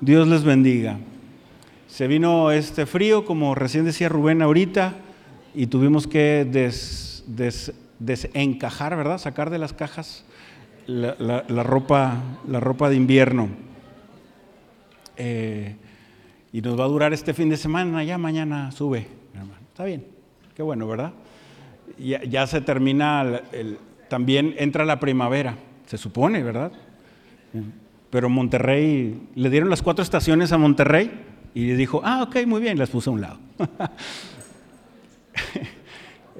Dios les bendiga. Se vino este frío, como recién decía Rubén ahorita, y tuvimos que desencajar, ¿verdad? Sacar de las cajas la, ropa, la ropa de invierno. Eh, y nos va a durar este fin de semana, ya mañana sube, Está bien, qué bueno, ¿verdad? Ya, se termina, también entra la primavera, se supone, ¿verdad? Pero Monterrey, le dieron las cuatro estaciones a Monterrey y dijo, ah, ok, muy bien, las puse a un lado.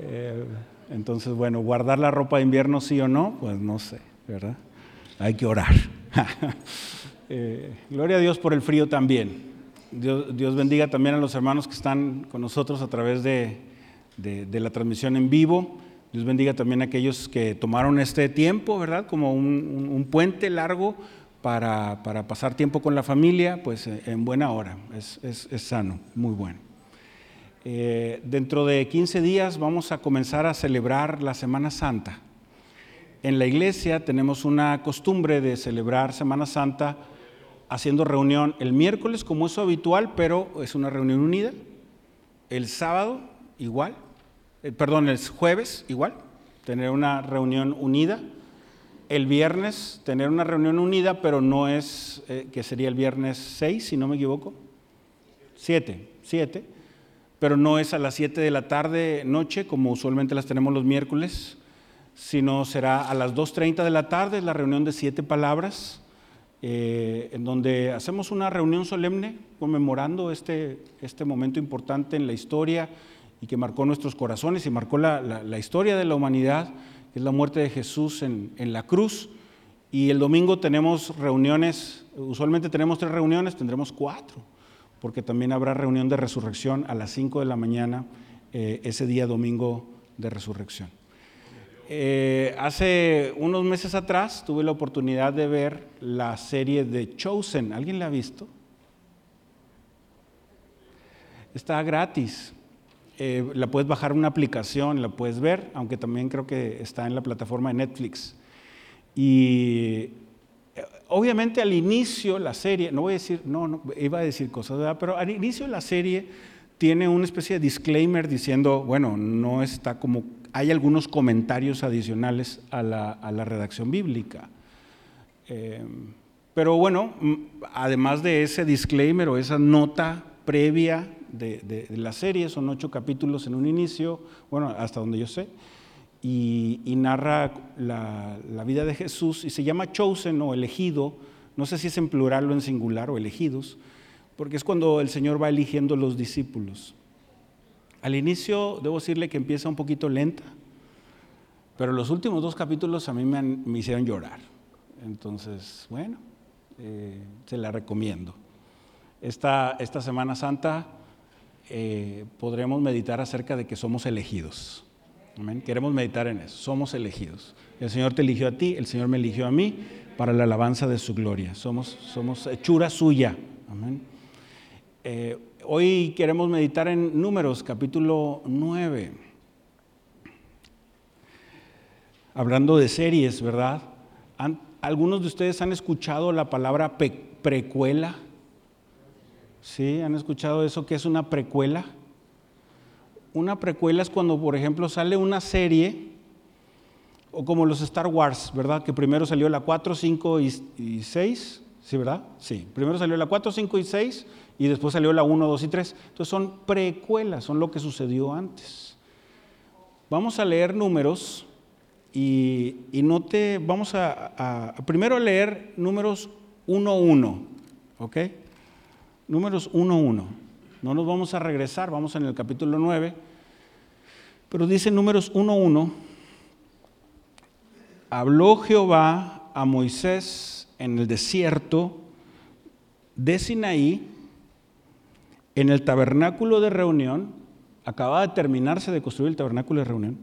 Eh, entonces, bueno, guardar la ropa de invierno sí o no, pues no sé, ¿verdad? Hay que orar. Eh, gloria a Dios por el frío también. Dios, bendiga también a los hermanos que están con nosotros a través de, la transmisión en vivo. Dios bendiga también a aquellos que tomaron este tiempo, ¿verdad? Como un puente largo para, pasar tiempo con la familia, pues eh, en buena hora, es, sano, muy bueno. Eh, dentro de 15 días vamos a comenzar a celebrar la Semana Santa. En la iglesia tenemos una costumbre de celebrar Semana Santa haciendo reunión el miércoles como es habitual, pero es una reunión unida. El sábado igual, eh, perdón, el jueves igual, tener una reunión unida el viernes tener una reunión unida, pero no es, eh, que sería el viernes 6, si no me equivoco. 7, 7. Pero no es a las 7 de la tarde, noche, como usualmente las tenemos los miércoles, sino será a las 2.30 de la tarde, la reunión de siete palabras, eh, en donde hacemos una reunión solemne conmemorando este, este momento importante en la historia y que marcó nuestros corazones y marcó la, la historia de la humanidad es la muerte de Jesús en, la cruz. Y el domingo tenemos reuniones, usualmente tenemos tres reuniones, tendremos cuatro, porque también habrá reunión de resurrección a las cinco de la mañana, eh, ese día domingo de resurrección. Eh, hace unos meses atrás tuve la oportunidad de ver la serie de Chosen. ¿Alguien la ha visto? Está gratis. Eh, la puedes bajar una aplicación, la puedes ver, aunque también creo que está en la plataforma de Netflix. Y eh, obviamente al inicio la serie, no voy a decir, no, no iba a decir cosas, pero al inicio la serie tiene una especie de disclaimer diciendo, bueno, no está como, hay algunos comentarios adicionales a la, redacción bíblica. Eh, pero bueno, además de ese disclaimer o esa nota previa de, la serie, son ocho capítulos en un inicio, bueno, hasta donde yo sé, y, narra la, vida de Jesús y se llama chosen o elegido, no sé si es en plural o en singular o elegidos, porque es cuando el Señor va eligiendo los discípulos. Al inicio debo decirle que empieza un poquito lenta, pero los últimos dos capítulos a mí me, hicieron llorar. Entonces, bueno, eh, se la recomiendo. Esta, esta Semana Santa eh, podremos meditar acerca de que somos elegidos. Queremos meditar en eso. Somos elegidos. El Señor te eligió a ti, el Señor me eligió a mí para la alabanza de su gloria. Somos, somos hechura suya. Eh, hoy queremos meditar en Números, capítulo 9. Hablando de series, ¿verdad? ¿Algunos de ustedes han escuchado la palabra precuela? ¿Sí? ¿Han escuchado eso que es una precuela? Una precuela es cuando, por ejemplo, sale una serie, o como los Star Wars, ¿verdad? Que primero salió la 4, 5 y, 6, ¿sí, verdad? Sí, primero salió la 4, 5 y 6 y después salió la 1, 2 y 3. Entonces son precuelas, son lo que sucedió antes. Vamos a leer números y, no te, vamos a, a primero leer números 1, 1, ¿ok? Números 1.1. No nos vamos a regresar, vamos en el capítulo 9. Pero dice Números 1.1. Habló Jehová a Moisés en el desierto de Sinaí, en el tabernáculo de reunión. Acababa de terminarse de construir el tabernáculo de reunión.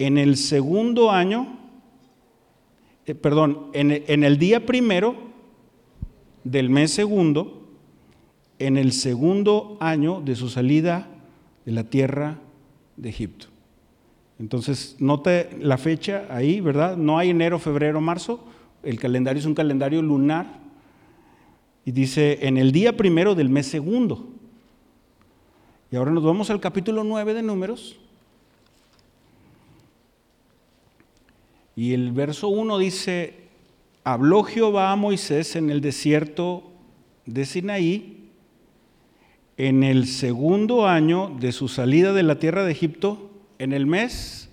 En el segundo año, eh, perdón, en el día primero del mes segundo, en el segundo año de su salida de la tierra de Egipto. Entonces, note la fecha ahí, ¿verdad? No hay enero, febrero, marzo. El calendario es un calendario lunar. Y dice, en el día primero del mes segundo. Y ahora nos vamos al capítulo 9 de Números. Y el verso 1 dice, habló Jehová a Moisés en el desierto de Sinaí en el segundo año de su salida de la tierra de Egipto, en el mes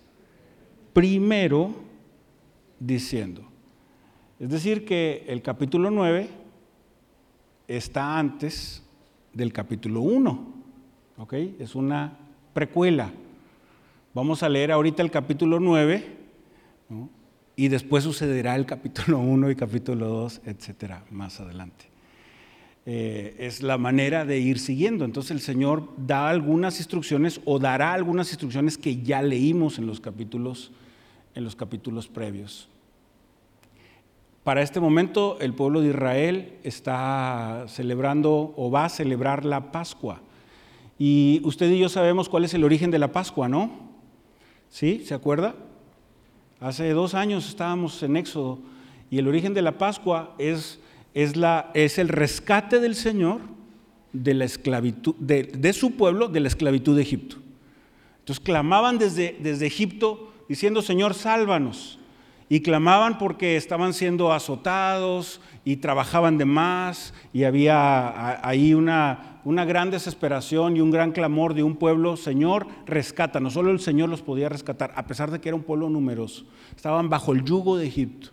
primero, diciendo. Es decir, que el capítulo 9 está antes del capítulo 1. ¿Ok? Es una precuela. Vamos a leer ahorita el capítulo 9 y después sucederá el capítulo 1 y capítulo 2, etcétera, más adelante. Eh, es la manera de ir siguiendo. Entonces el Señor da algunas instrucciones o dará algunas instrucciones que ya leímos en los capítulos, en los capítulos previos. Para este momento el pueblo de Israel está celebrando o va a celebrar la Pascua. Y usted y yo sabemos cuál es el origen de la Pascua, ¿no? ¿Sí? ¿Se acuerda? Hace dos años estábamos en Éxodo y el origen de la Pascua es, es, la, es el rescate del Señor de la esclavitud, de, su pueblo de la esclavitud de Egipto. Entonces clamaban desde, desde Egipto diciendo, Señor, sálvanos. Y clamaban porque estaban siendo azotados y trabajaban de más y había ahí una, una gran desesperación y un gran clamor de un pueblo, Señor, rescata. No solo el Señor los podía rescatar, a pesar de que era un pueblo numeroso. Estaban bajo el yugo de Egipto.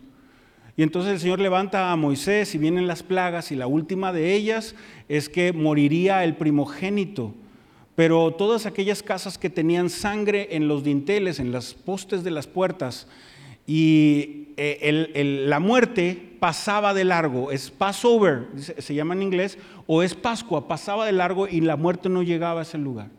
Y entonces el Señor levanta a Moisés y vienen las plagas y la última de ellas es que moriría el primogénito. Pero todas aquellas casas que tenían sangre en los dinteles, en las postes de las puertas, y eh, la muerte pasaba de largo, es Passover, se llama en inglés, o es Pascua, pasaba de largo y la muerte no llegaba a ese lugar.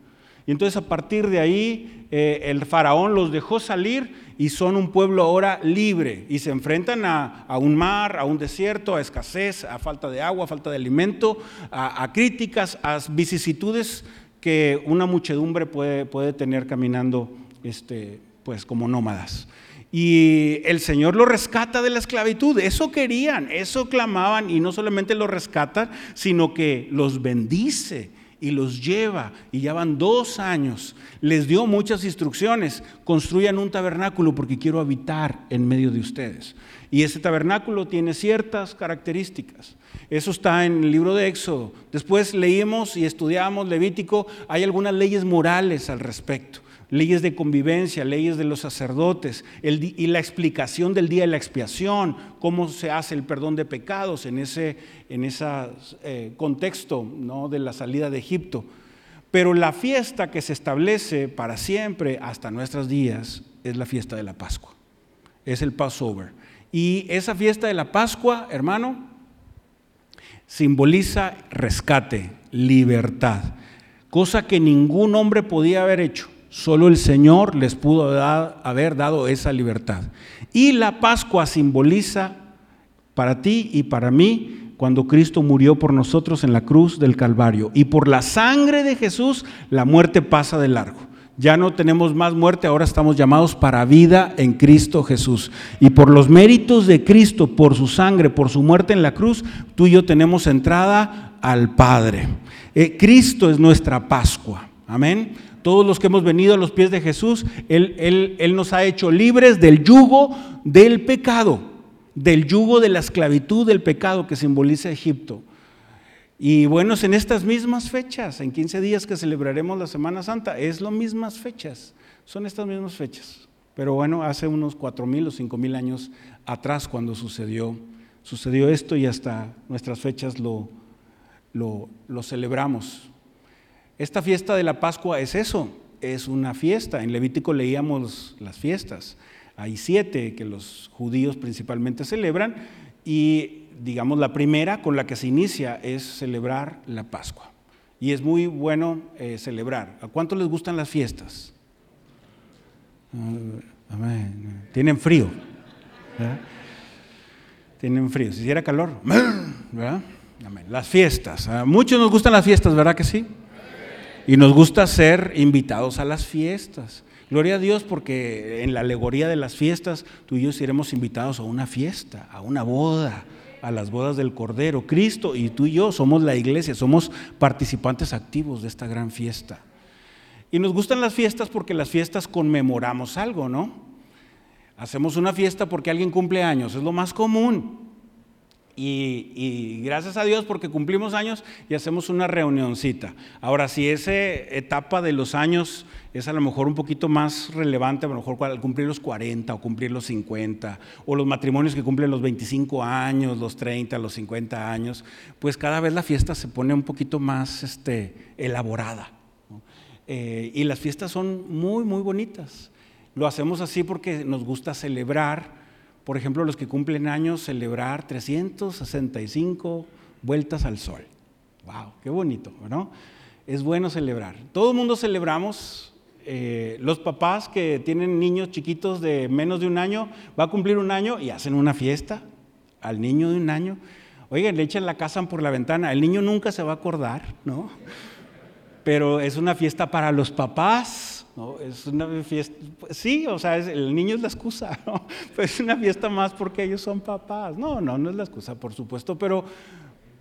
Y entonces a partir de ahí eh, el faraón los dejó salir y son un pueblo ahora libre y se enfrentan a, un mar, a un desierto, a escasez, a falta de agua, a falta de alimento, a, críticas, a vicisitudes que una muchedumbre puede, puede tener caminando este, pues como nómadas. Y el Señor lo rescata de la esclavitud. Eso querían, eso clamaban y no solamente los rescata, sino que los bendice y los lleva. Y ya van dos años. Les dio muchas instrucciones. Construyan un tabernáculo porque quiero habitar en medio de ustedes. Y ese tabernáculo tiene ciertas características. Eso está en el libro de Éxodo. Después leímos y estudiamos Levítico. Hay algunas leyes morales al respecto leyes de convivencia, leyes de los sacerdotes y la explicación del día de la expiación, cómo se hace el perdón de pecados en ese, en eh, contexto de la salida de Egipto. Pero la fiesta que se establece para siempre hasta nuestros días es la fiesta de la Pascua, es el Passover. Y esa fiesta de la Pascua, hermano, simboliza rescate, libertad, cosa que ningún hombre podía haber hecho. Solo el Señor les pudo haber dado esa libertad. Y la Pascua simboliza para ti y para mí cuando Cristo murió por nosotros en la cruz del Calvario. Y por la sangre de Jesús la muerte pasa de largo. Ya no tenemos más muerte, ahora estamos llamados para vida en Cristo Jesús. Y por los méritos de Cristo, por su sangre, por su muerte en la cruz, tú y yo tenemos entrada al Padre. Eh, Cristo es nuestra Pascua. Amén todos los que hemos venido a los pies de Jesús, Él, Él, nos ha hecho libres del yugo del pecado, del yugo de la esclavitud del pecado que simboliza Egipto. Y bueno, es en estas mismas fechas, en 15 días que celebraremos la Semana Santa, es las mismas fechas, son estas mismas fechas. Pero bueno, hace unos cuatro mil o cinco mil años atrás cuando sucedió, sucedió esto y hasta nuestras fechas lo, lo, lo celebramos. Esta fiesta de la Pascua es eso, es una fiesta. En Levítico leíamos las fiestas. Hay siete que los judíos principalmente celebran y digamos la primera con la que se inicia es celebrar la Pascua. Y es muy bueno eh, celebrar. ¿A cuánto les gustan las fiestas? Ah, Tienen frío. Tienen frío. Si hiciera calor, Las fiestas. Muchos nos gustan las fiestas, ¿verdad que sí? Y nos gusta ser invitados a las fiestas. Gloria a Dios porque en la alegoría de las fiestas tú y yo seremos invitados a una fiesta, a una boda. a las bodas del Cordero. Cristo y tú y yo somos la iglesia, somos participantes activos de esta gran fiesta. Y nos gustan las fiestas porque las fiestas conmemoramos algo, ¿no? Hacemos una fiesta porque alguien cumple años, es lo más común. Y, gracias a Dios porque cumplimos años y hacemos una reunioncita. Ahora, si esa etapa de los años es a lo mejor un poquito más relevante, a lo mejor al cumplir los 40 o cumplir los 50, o los matrimonios que cumplen los 25 años, los 30, los 50 años, pues cada vez la fiesta se pone un poquito más este, elaborada. Eh, y las fiestas son muy, muy bonitas. Lo hacemos así porque nos gusta celebrar por ejemplo, los que cumplen años, celebrar 365 vueltas al sol. ¡Wow! ¡Qué bonito! ¿no? Es bueno celebrar. Todo el mundo celebramos. Eh, los papás que tienen niños chiquitos de menos de un año, va a cumplir un año y hacen una fiesta al niño de un año. Oigan, le echan la casa por la ventana. El niño nunca se va a acordar, ¿no? Pero es una fiesta para los papás es una fiesta, sí, o sea, el niño es la excusa, ¿no? Pues es una fiesta más porque ellos son papás. No, no, no es la excusa, por supuesto, pero,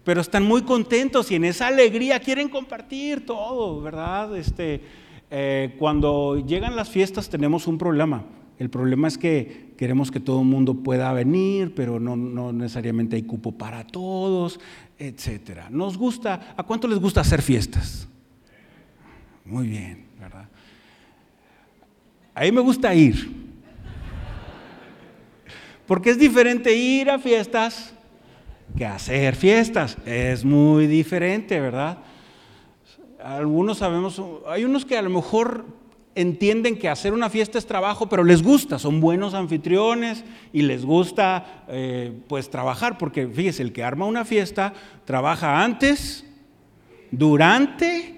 pero están muy contentos y en esa alegría quieren compartir todo, ¿verdad? Este, eh, cuando llegan las fiestas tenemos un problema. El problema es que queremos que todo el mundo pueda venir, pero no, no necesariamente hay cupo para todos, etcétera. Nos gusta, ¿a cuánto les gusta hacer fiestas? Muy bien, ¿verdad? A mí me gusta ir. Porque es diferente ir a fiestas que hacer fiestas. Es muy diferente, ¿verdad? Algunos sabemos, hay unos que a lo mejor entienden que hacer una fiesta es trabajo, pero les gusta, son buenos anfitriones y les gusta eh, pues trabajar, porque fíjese, el que arma una fiesta trabaja antes, durante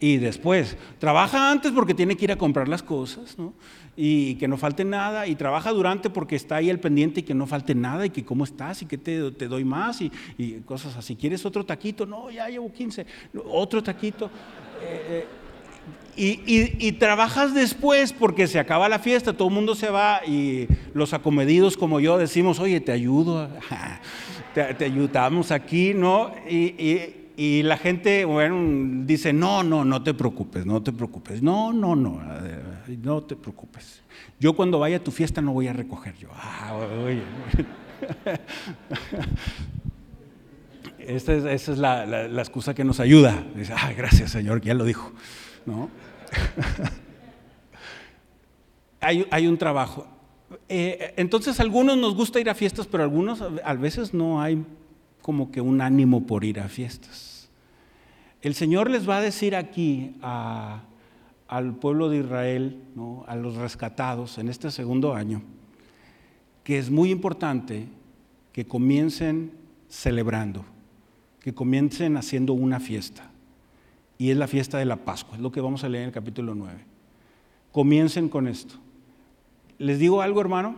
y después. Trabaja antes porque tiene que ir a comprar las cosas, ¿no? Y que no falte nada. Y trabaja durante porque está ahí el pendiente y que no falte nada. Y que cómo estás y que te, doy más y, cosas así. ¿Quieres otro taquito? No, ya llevo 15. Otro taquito. Eh, eh, y, trabajas después porque se acaba la fiesta, todo el mundo se va y los acomedidos como yo decimos, oye, te ayudo, te, ayudamos aquí, ¿no? y y la gente, bueno, dice, no, no, no te preocupes, no te preocupes. No, no, no, no te preocupes. Yo cuando vaya a tu fiesta no voy a recoger yo. Ah, oye. Esa es, esa es la, la, excusa que nos ayuda. Dice, ah, gracias Señor, que ya lo dijo. ¿No? hay, hay, un trabajo. Eh, entonces, algunos nos gusta ir a fiestas, pero algunos a veces no hay como que un ánimo por ir a fiestas. El Señor les va a decir aquí al pueblo de Israel, a los rescatados en este segundo año, que es muy importante que comiencen celebrando, que comiencen haciendo una fiesta. Y es la fiesta de la Pascua, es lo que vamos a leer en el capítulo 9. Comiencen con esto. Les digo algo, hermano,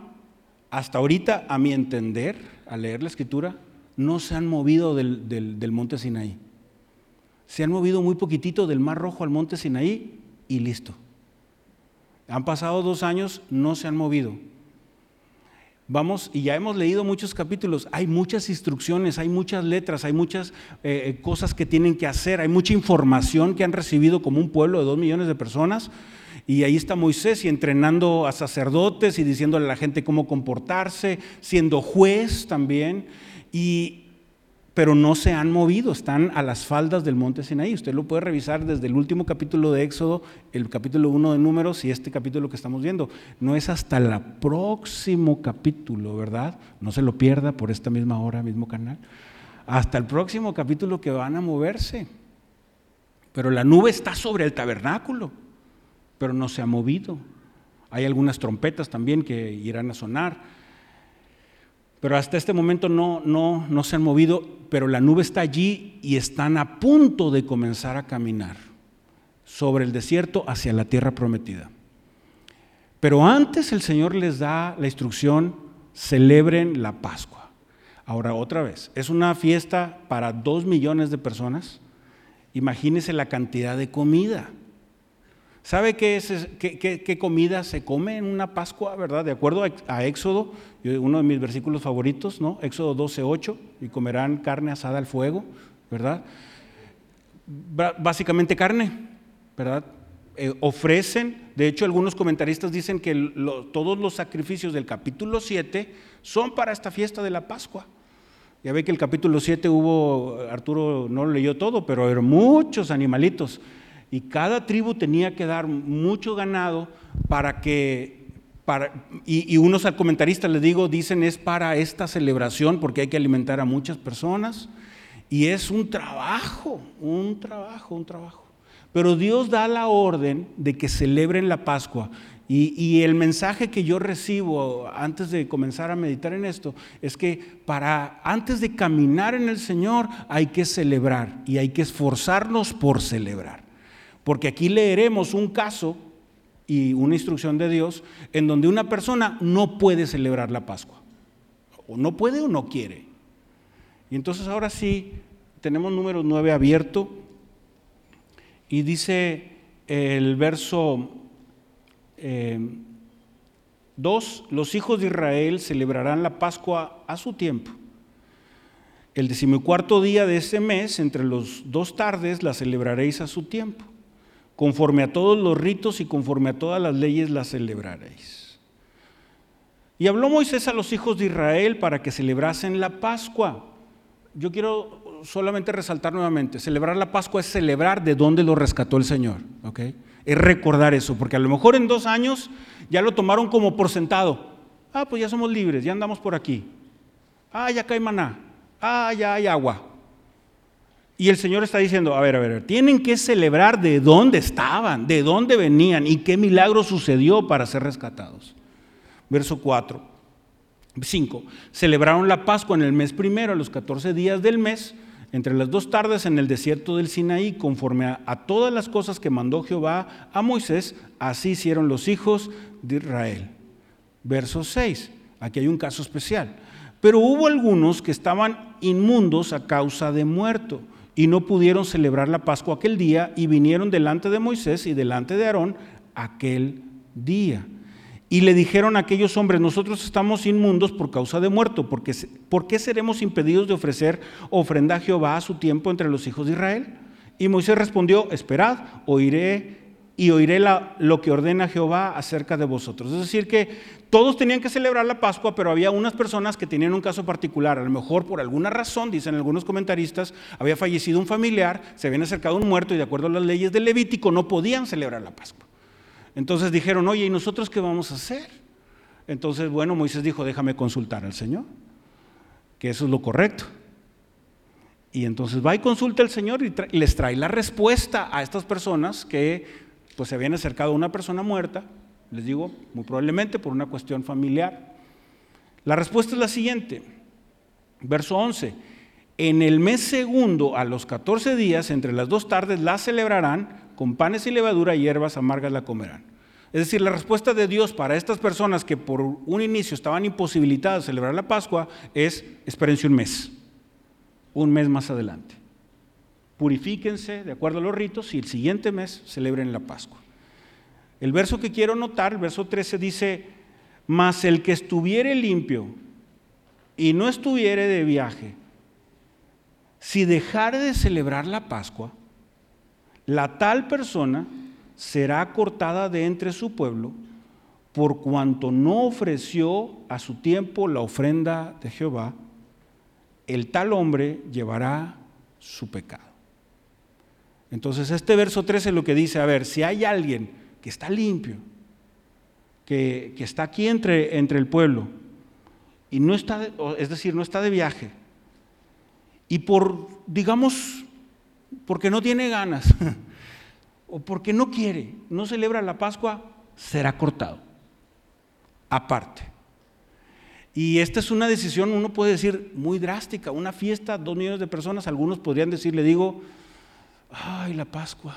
hasta ahorita, a mi entender, al leer la escritura, no se han movido del, monte Sinaí. Se han movido muy poquitito del Mar Rojo al monte Sinaí y listo. Han pasado dos años, no se han movido. Vamos, y ya hemos leído muchos capítulos, hay muchas instrucciones, hay muchas letras, hay muchas eh, eh, cosas que tienen que hacer, hay mucha información que han recibido como un pueblo de dos millones de personas. Y ahí está Moisés y entrenando a sacerdotes y diciéndole a la gente cómo comportarse, siendo juez también pero no se han movido, están a las faldas del monte Sinaí. Usted lo puede revisar desde el último capítulo de Éxodo, el capítulo 1 de Números y este capítulo que estamos viendo. No es hasta el próximo capítulo, ¿verdad? No se lo pierda por esta misma hora, mismo canal. Hasta el próximo capítulo que van a moverse. Pero la nube está sobre el tabernáculo, pero no se ha movido. Hay algunas trompetas también que irán a sonar pero hasta este momento no, no, no se han movido, pero la nube está allí y están a punto de comenzar a caminar sobre el desierto hacia la tierra prometida. Pero antes el Señor les da la instrucción, celebren la Pascua. Ahora otra vez, es una fiesta para dos millones de personas. Imagínense la cantidad de comida. ¿Sabe qué, es, qué, comida se come en una Pascua, verdad? De acuerdo a, Éxodo, uno de mis versículos favoritos, ¿no? Éxodo 12, 8, y comerán carne asada al fuego, ¿verdad? Básicamente carne, ¿verdad? Eh, ofrecen, de hecho algunos comentaristas dicen que todos los sacrificios del capítulo 7 son para esta fiesta de la Pascua. Ya ve que el capítulo 7 hubo, Arturo no lo leyó todo, pero eran muchos animalitos y cada tribu tenía que dar mucho ganado para que, y, unos comentaristas, les digo, dicen es para esta celebración porque hay que alimentar a muchas personas y es un trabajo, un trabajo, un trabajo. Pero Dios da la orden de que celebren la Pascua. Y, y, el mensaje que yo recibo antes de comenzar a meditar en esto es que para antes de caminar en el Señor hay que celebrar y hay que esforzarnos por celebrar. Porque aquí leeremos un caso y una instrucción de Dios en donde una persona no puede celebrar la Pascua. O no puede o no quiere. Y entonces ahora sí, tenemos número 9 abierto y dice el verso 2, eh, los hijos de Israel celebrarán la Pascua a su tiempo. El decimocuarto día de ese mes, entre los dos tardes, la celebraréis a su tiempo. Conforme a todos los ritos y conforme a todas las leyes las celebraréis. Y habló Moisés a los hijos de Israel para que celebrasen la Pascua. Yo quiero solamente resaltar nuevamente, celebrar la Pascua es celebrar de dónde lo rescató el Señor. Es recordar eso, porque a lo mejor en dos años ya lo tomaron como por sentado. Ah, pues ya somos libres, ya andamos por aquí. Ah, ya cae maná. Ah, ya hay agua. Y el Señor está diciendo, a ver, a ver, tienen que celebrar de dónde estaban, de dónde venían y qué milagro sucedió para ser rescatados. Verso 4, 5. Celebraron la Pascua en el mes primero, a los 14 días del mes, entre las dos tardes en el desierto del Sinaí, conforme a, todas las cosas que mandó Jehová a Moisés, así hicieron los hijos de Israel. Verso 6. Aquí hay un caso especial. Pero hubo algunos que estaban inmundos a causa de muerto y no pudieron celebrar la Pascua aquel día y vinieron delante de Moisés y delante de Aarón aquel día. Y le dijeron a aquellos hombres, nosotros estamos inmundos por causa de muerto, porque, ¿por qué seremos impedidos de ofrecer ofrenda a Jehová a su tiempo entre los hijos de Israel? Y Moisés respondió, esperad, oiré y oiré lo que ordena Jehová acerca de vosotros. Es decir, que todos tenían que celebrar la Pascua, pero había unas personas que tenían un caso particular. A lo mejor por alguna razón, dicen algunos comentaristas, había fallecido un familiar, se habían acercado un muerto y de acuerdo a las leyes del Levítico no podían celebrar la Pascua. Entonces dijeron, oye, ¿y nosotros qué vamos a hacer? Entonces, bueno, Moisés dijo, déjame consultar al Señor, que eso es lo correcto. Y entonces va y consulta al Señor y les trae la respuesta a estas personas que pues se habían acercado a una persona muerta, les digo, muy probablemente por una cuestión familiar. La respuesta es la siguiente, verso 11, en el mes segundo, a los 14 días, entre las dos tardes, la celebrarán, con panes y levadura y hierbas amargas la comerán. Es decir, la respuesta de Dios para estas personas que por un inicio estaban imposibilitadas de celebrar la Pascua es, espérense un mes, un mes más adelante purifíquense de acuerdo a los ritos y el siguiente mes celebren la Pascua. El verso que quiero notar, el verso 13 dice, mas el que estuviere limpio y no estuviere de viaje, si dejare de celebrar la Pascua, la tal persona será cortada de entre su pueblo por cuanto no ofreció a su tiempo la ofrenda de Jehová, el tal hombre llevará su pecado. Entonces este verso 13 lo que dice, a ver, si hay alguien que está limpio, que, está aquí entre, entre el pueblo, y no está, es decir, no está de viaje, y por, digamos, porque no tiene ganas, o porque no quiere, no celebra la Pascua, será cortado, aparte. Y esta es una decisión, uno puede decir, muy drástica, una fiesta, dos millones de personas, algunos podrían decir, le digo, ay, la Pascua,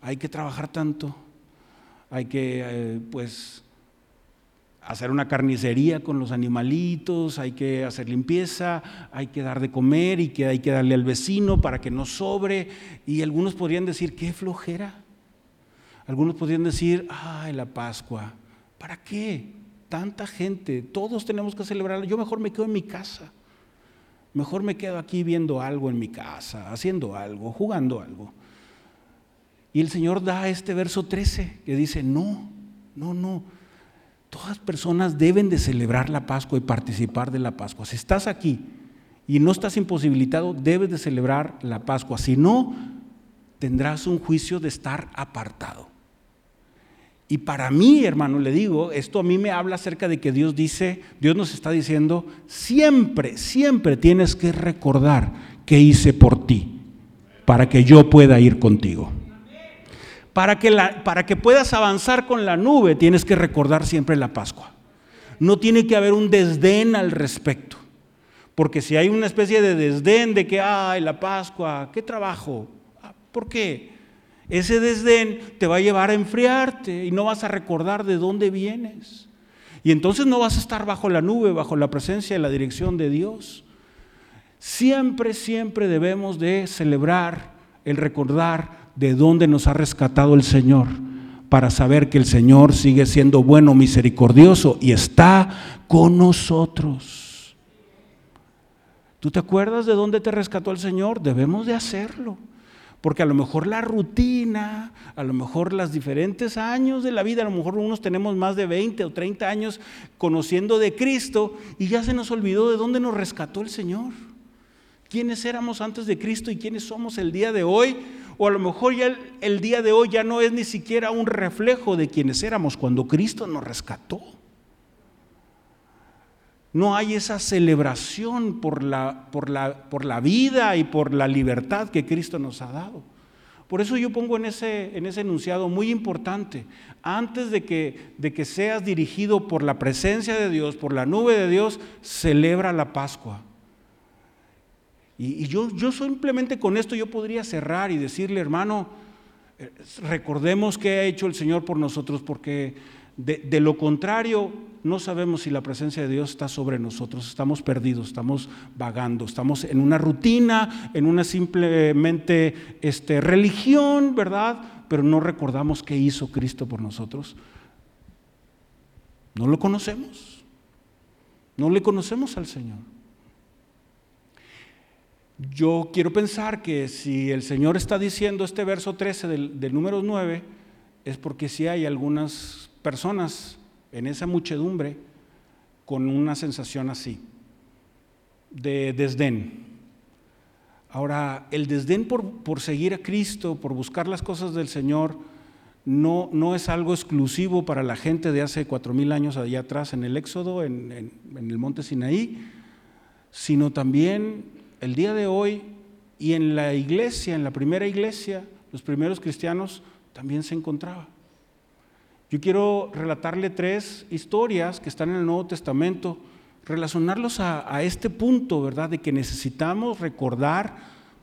hay que trabajar tanto, hay que, eh, pues, hacer una carnicería con los animalitos, hay que hacer limpieza, hay que dar de comer y hay que darle al vecino para que no sobre. Y algunos podrían decir, qué flojera. Algunos podrían decir, ay, la Pascua, ¿para qué? Tanta gente, todos tenemos que celebrarla. Yo mejor me quedo en mi casa. Mejor me quedo aquí viendo algo en mi casa, haciendo algo, jugando algo. Y el Señor da este verso 13 que dice, no, no, no. Todas personas deben de celebrar la Pascua y participar de la Pascua. Si estás aquí y no estás imposibilitado, debes de celebrar la Pascua. Si no, tendrás un juicio de estar apartado. Y para mí, hermano, le digo, esto a mí me habla acerca de que Dios dice, Dios nos está diciendo, siempre, siempre tienes que recordar qué hice por ti, para que yo pueda ir contigo. Para que, la, para que puedas avanzar con la nube, tienes que recordar siempre la Pascua. No tiene que haber un desdén al respecto. Porque si hay una especie de desdén de que, ay, la Pascua, qué trabajo, ah, ¿por qué? Ese desdén te va a llevar a enfriarte y no vas a recordar de dónde vienes. Y entonces no vas a estar bajo la nube, bajo la presencia y la dirección de Dios. Siempre, siempre debemos de celebrar el recordar de dónde nos ha rescatado el Señor para saber que el Señor sigue siendo bueno, misericordioso y está con nosotros. ¿Tú te acuerdas de dónde te rescató el Señor? Debemos de hacerlo. Porque a lo mejor la rutina, a lo mejor los diferentes años de la vida, a lo mejor unos tenemos más de 20 o 30 años conociendo de Cristo y ya se nos olvidó de dónde nos rescató el Señor. ¿Quiénes éramos antes de Cristo y quiénes somos el día de hoy? O a lo mejor ya el, el día de hoy ya no es ni siquiera un reflejo de quienes éramos cuando Cristo nos rescató. No hay esa celebración por la, por, la, por la, vida y por la libertad que Cristo nos ha dado. Por eso yo pongo en ese, en ese enunciado muy importante, antes de que, de que seas dirigido por la presencia de Dios, por la nube de Dios, celebra la Pascua. Y, y yo, yo simplemente con esto yo podría cerrar y decirle, hermano, eh, recordemos qué ha hecho el Señor por nosotros, porque de, de, lo contrario, no sabemos si la presencia de Dios está sobre nosotros. Estamos perdidos, estamos vagando, estamos en una rutina, en una simplemente este, religión, ¿verdad? Pero no recordamos qué hizo Cristo por nosotros. No lo conocemos. No le conocemos al Señor. Yo quiero pensar que si el Señor está diciendo este verso 13 del, del número 9, es porque sí hay algunas personas en esa muchedumbre con una sensación así, de desdén. Ahora, el desdén por, por, seguir a Cristo, por buscar las cosas del Señor, no, no es algo exclusivo para la gente de hace cuatro mil años allá atrás en el Éxodo, en, en, el monte Sinaí, sino también el día de hoy y en la iglesia, en la primera iglesia, los primeros cristianos también se encontraba. Yo quiero relatarle tres historias que están en el Nuevo Testamento, relacionarlos a, a, este punto, ¿verdad? De que necesitamos recordar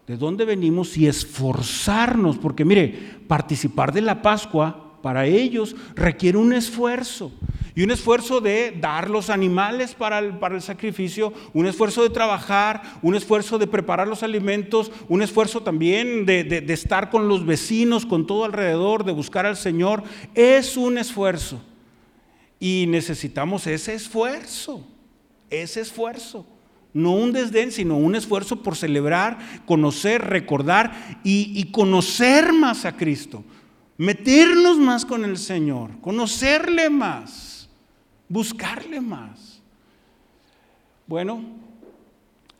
de dónde venimos y esforzarnos, porque mire, participar de la Pascua para ellos requiere un esfuerzo. Y un esfuerzo de dar los animales para el, para el, sacrificio, un esfuerzo de trabajar, un esfuerzo de preparar los alimentos, un esfuerzo también de, de, estar con los vecinos, con todo alrededor, de buscar al Señor. Es un esfuerzo. Y necesitamos ese esfuerzo, ese esfuerzo. No un desdén, sino un esfuerzo por celebrar, conocer, recordar y conocer más a Cristo meternos más con el Señor, conocerle más, buscarle más. Bueno,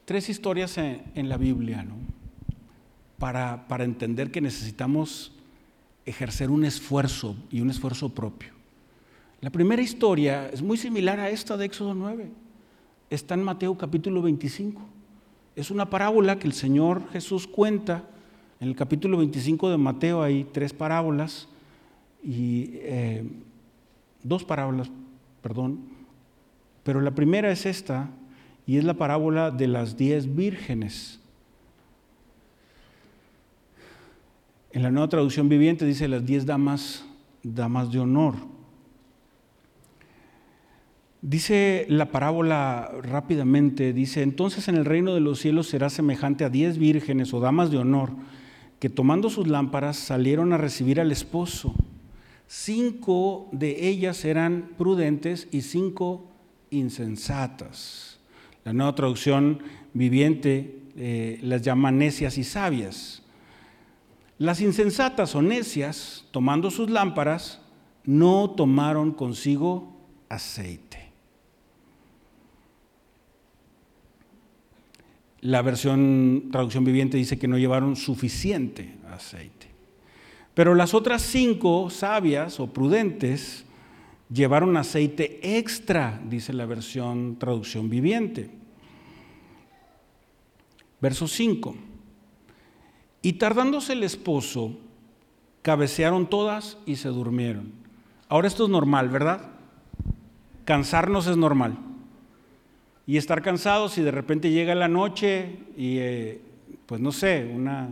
tres historias en, la Biblia, ¿no? Para, para entender que necesitamos ejercer un esfuerzo y un esfuerzo propio. La primera historia es muy similar a esta de Éxodo 9. Está en Mateo capítulo 25. Es una parábola que el Señor Jesús cuenta en el capítulo 25 de Mateo hay tres parábolas y eh, dos parábolas, perdón, pero la primera es esta y es la parábola de las diez vírgenes. En la nueva traducción viviente dice las diez damas, damas de honor. Dice la parábola rápidamente, dice, entonces en el reino de los cielos será semejante a diez vírgenes o damas de honor que tomando sus lámparas salieron a recibir al esposo. Cinco de ellas eran prudentes y cinco insensatas. La nueva traducción viviente eh, las llama necias y sabias. Las insensatas o necias, tomando sus lámparas, no tomaron consigo aceite. La versión traducción viviente dice que no llevaron suficiente aceite. Pero las otras cinco sabias o prudentes llevaron aceite extra, dice la versión traducción viviente. Verso 5. Y tardándose el esposo, cabecearon todas y se durmieron. Ahora esto es normal, ¿verdad? Cansarnos es normal. Y estar cansados y de repente llega la noche y, eh, pues no sé, una,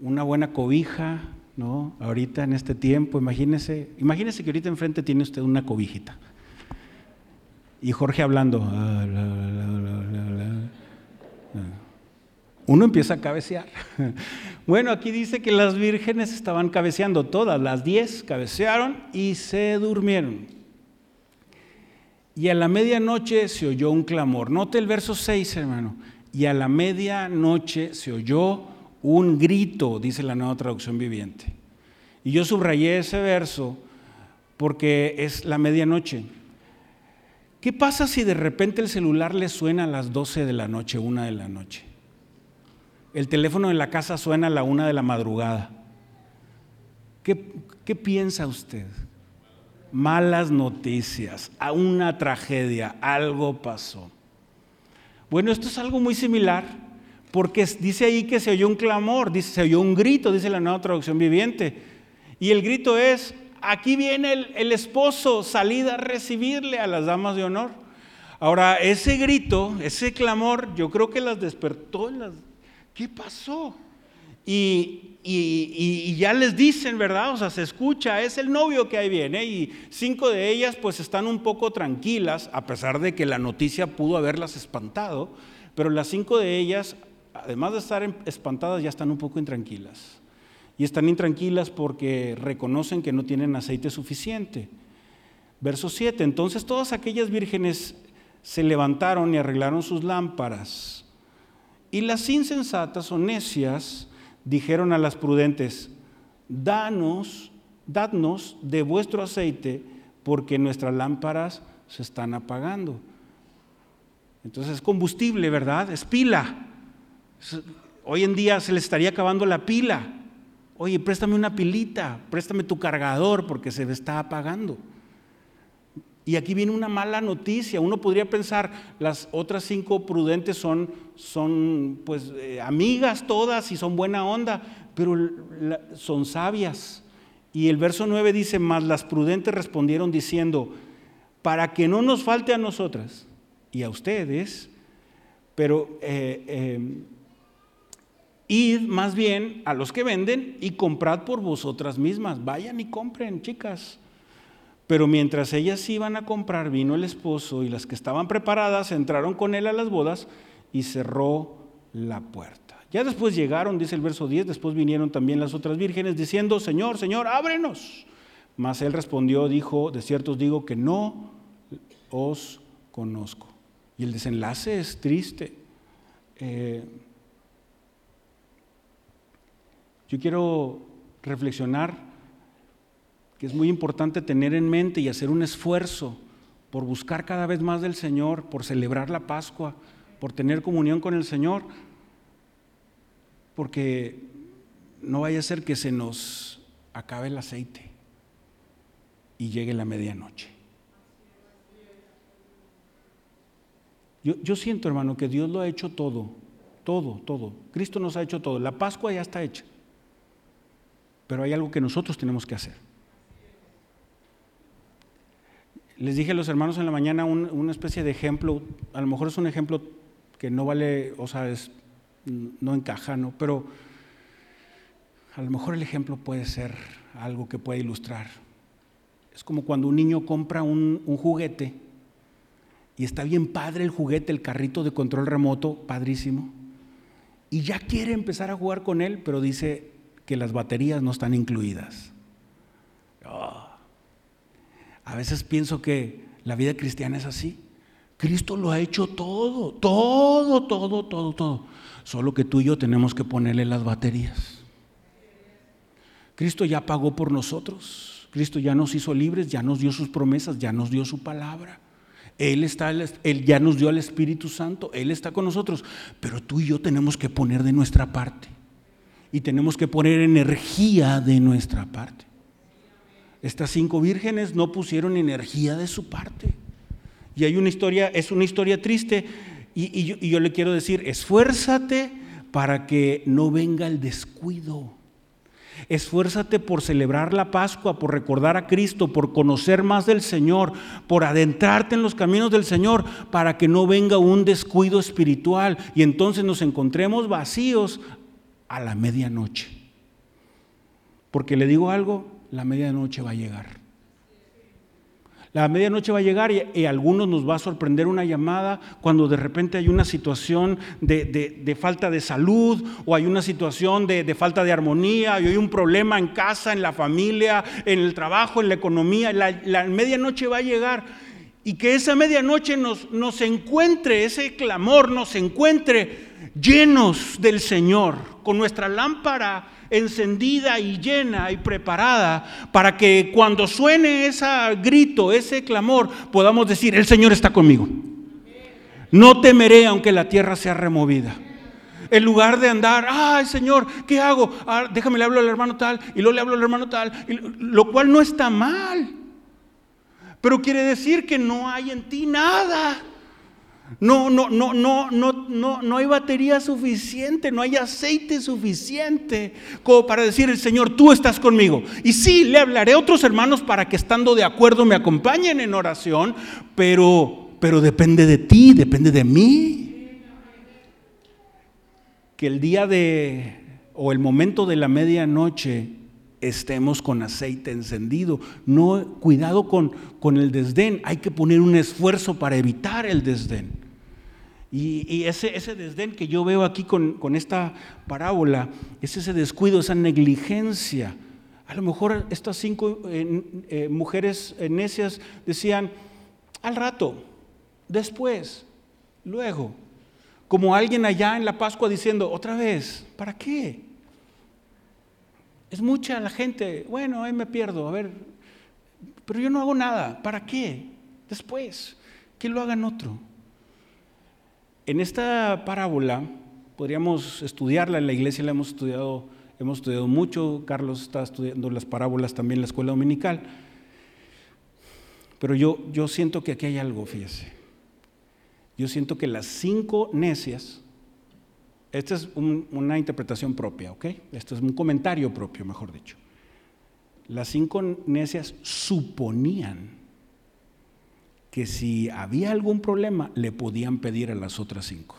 una buena cobija, ¿no? Ahorita en este tiempo, imagínese, imagínese que ahorita enfrente tiene usted una cobijita. Y Jorge hablando. Ah, uno empieza a cabecear. Bueno, aquí dice que las vírgenes estaban cabeceando todas, las diez cabecearon y se durmieron. Y a la medianoche se oyó un clamor. Note el verso 6, hermano. Y a la medianoche se oyó un grito, dice la nueva traducción viviente. Y yo subrayé ese verso porque es la medianoche. ¿Qué pasa si de repente el celular le suena a las 12 de la noche, una de la noche? El teléfono en la casa suena a la una de la madrugada. ¿Qué, qué piensa usted? Malas noticias, a una tragedia, algo pasó. Bueno, esto es algo muy similar, porque dice ahí que se oyó un clamor, dice, se oyó un grito, dice la nueva traducción viviente. Y el grito es, aquí viene el, esposo, salida a recibirle a las damas de honor. Ahora, ese grito, ese clamor, yo creo que las despertó. Las, ¿Qué pasó? Y, y, ya les dicen, ¿verdad? O sea, se escucha, es el novio que ahí viene. Y cinco de ellas pues están un poco tranquilas, a pesar de que la noticia pudo haberlas espantado. Pero las cinco de ellas, además de estar espantadas, ya están un poco intranquilas y están intranquilas porque reconocen que no tienen aceite suficiente. Verso 7, entonces todas aquellas vírgenes se levantaron y arreglaron sus lámparas. Y las insensatas o necias dijeron a las prudentes, danos, dadnos de vuestro aceite, porque nuestras lámparas se están apagando. Entonces es combustible, ¿verdad? Es pila. Hoy en día se le estaría acabando la pila. Oye, préstame una pilita, préstame tu cargador porque se está apagando. Y aquí viene una mala noticia. Uno podría pensar, las otras cinco prudentes son, son pues eh, amigas todas y son buena onda, pero son sabias. Y el verso 9 dice, más las prudentes respondieron diciendo, para que no nos falte a nosotras y a ustedes, pero eh, eh, Id más bien a los que venden y comprad por vosotras mismas. Vayan y compren, chicas. Pero mientras ellas iban a comprar, vino el esposo y las que estaban preparadas entraron con él a las bodas y cerró la puerta. Ya después llegaron, dice el verso 10, después vinieron también las otras vírgenes diciendo, Señor, Señor, ábrenos. Mas él respondió, dijo, de cierto os digo que no os conozco. Y el desenlace es triste. Eh, Yo quiero reflexionar que es muy importante tener en mente y hacer un esfuerzo por buscar cada vez más del Señor, por celebrar la Pascua, por tener comunión con el Señor, porque no vaya a ser que se nos acabe el aceite y llegue la medianoche. Yo, siento, hermano, que Dios lo ha hecho todo, todo, todo. Cristo nos ha hecho todo. La Pascua ya está hecha. Pero hay algo que nosotros tenemos que hacer. Les dije a los hermanos en la mañana una especie de ejemplo, a lo mejor es un ejemplo que no vale, o sea, no encaja, ¿no? Pero a lo mejor el ejemplo puede ser algo que puede ilustrar. Es como cuando un niño compra un, un juguete y está bien padre el juguete, el carrito de control remoto, padrísimo, y ya quiere empezar a jugar con él, pero dice, que las baterías no están incluidas. A veces pienso que la vida cristiana es así. Cristo lo ha hecho todo, todo, todo, todo, todo. Solo que tú y yo tenemos que ponerle las baterías. Cristo ya pagó por nosotros. Cristo ya nos hizo libres, ya nos dio sus promesas, ya nos dio su palabra. Él, está, él ya nos dio al Espíritu Santo, Él está con nosotros, pero tú y yo tenemos que poner de nuestra parte y tenemos que poner energía de nuestra parte. Estas cinco vírgenes no pusieron energía de su parte. Y hay una historia, es una historia triste, y, yo, yo le quiero decir, esfuérzate para que no venga el descuido. Esfuérzate por celebrar la Pascua, por recordar a Cristo, por conocer más del Señor, por adentrarte en los caminos del Señor, para que no venga un descuido espiritual y entonces nos encontremos vacíos a la medianoche. Porque le digo algo, la medianoche va a llegar. La medianoche va a llegar y, a algunos nos va a sorprender una llamada cuando de repente hay una situación de, falta de salud o hay una situación de, falta de armonía y hay un problema en casa, en la familia, en el trabajo, en la economía. La, medianoche va a llegar y que esa medianoche nos, nos encuentre, ese clamor nos encuentre llenos del Señor, con nuestra lámpara encendida y llena y preparada para que cuando suene ese grito, ese clamor, podamos decir, el Señor está conmigo. No temeré aunque la tierra sea removida. En lugar de andar, ay Señor, ¿qué hago? Ah, déjame le hablo al hermano tal y luego le hablo al hermano tal, lo cual no está mal. Pero quiere decir que no hay en ti nada no, no, no, no, no, no, no hay batería suficiente, no hay aceite suficiente como para decir el Señor, tú estás conmigo. Y sí, le hablaré a otros hermanos para que estando de acuerdo me acompañen en oración, pero, pero depende de ti, depende de mí. Que el día de o el momento de la medianoche estemos con aceite encendido. No, cuidado con, con el desdén, hay que poner un esfuerzo para evitar el desdén. Y, ese, ese, desdén que yo veo aquí con, esta parábola, es ese descuido, esa negligencia. A lo mejor estas cinco eh, eh, mujeres necias decían, al rato, después, luego, como alguien allá en la Pascua diciendo, otra vez, ¿para qué? Es mucha la gente, bueno, ahí me pierdo, a ver, pero yo no hago nada, ¿para qué? Después, que lo hagan otro. En esta parábola podríamos estudiarla, en la iglesia la hemos estudiado, hemos estudiado mucho, Carlos está estudiando las parábolas también en la escuela dominical, pero yo, yo siento que aquí hay algo, fíjese. Yo siento que las cinco necias esta es una interpretación propia, ¿ok? Esto es un comentario propio, mejor dicho. Las cinco necias suponían que si había algún problema, le podían pedir a las otras cinco.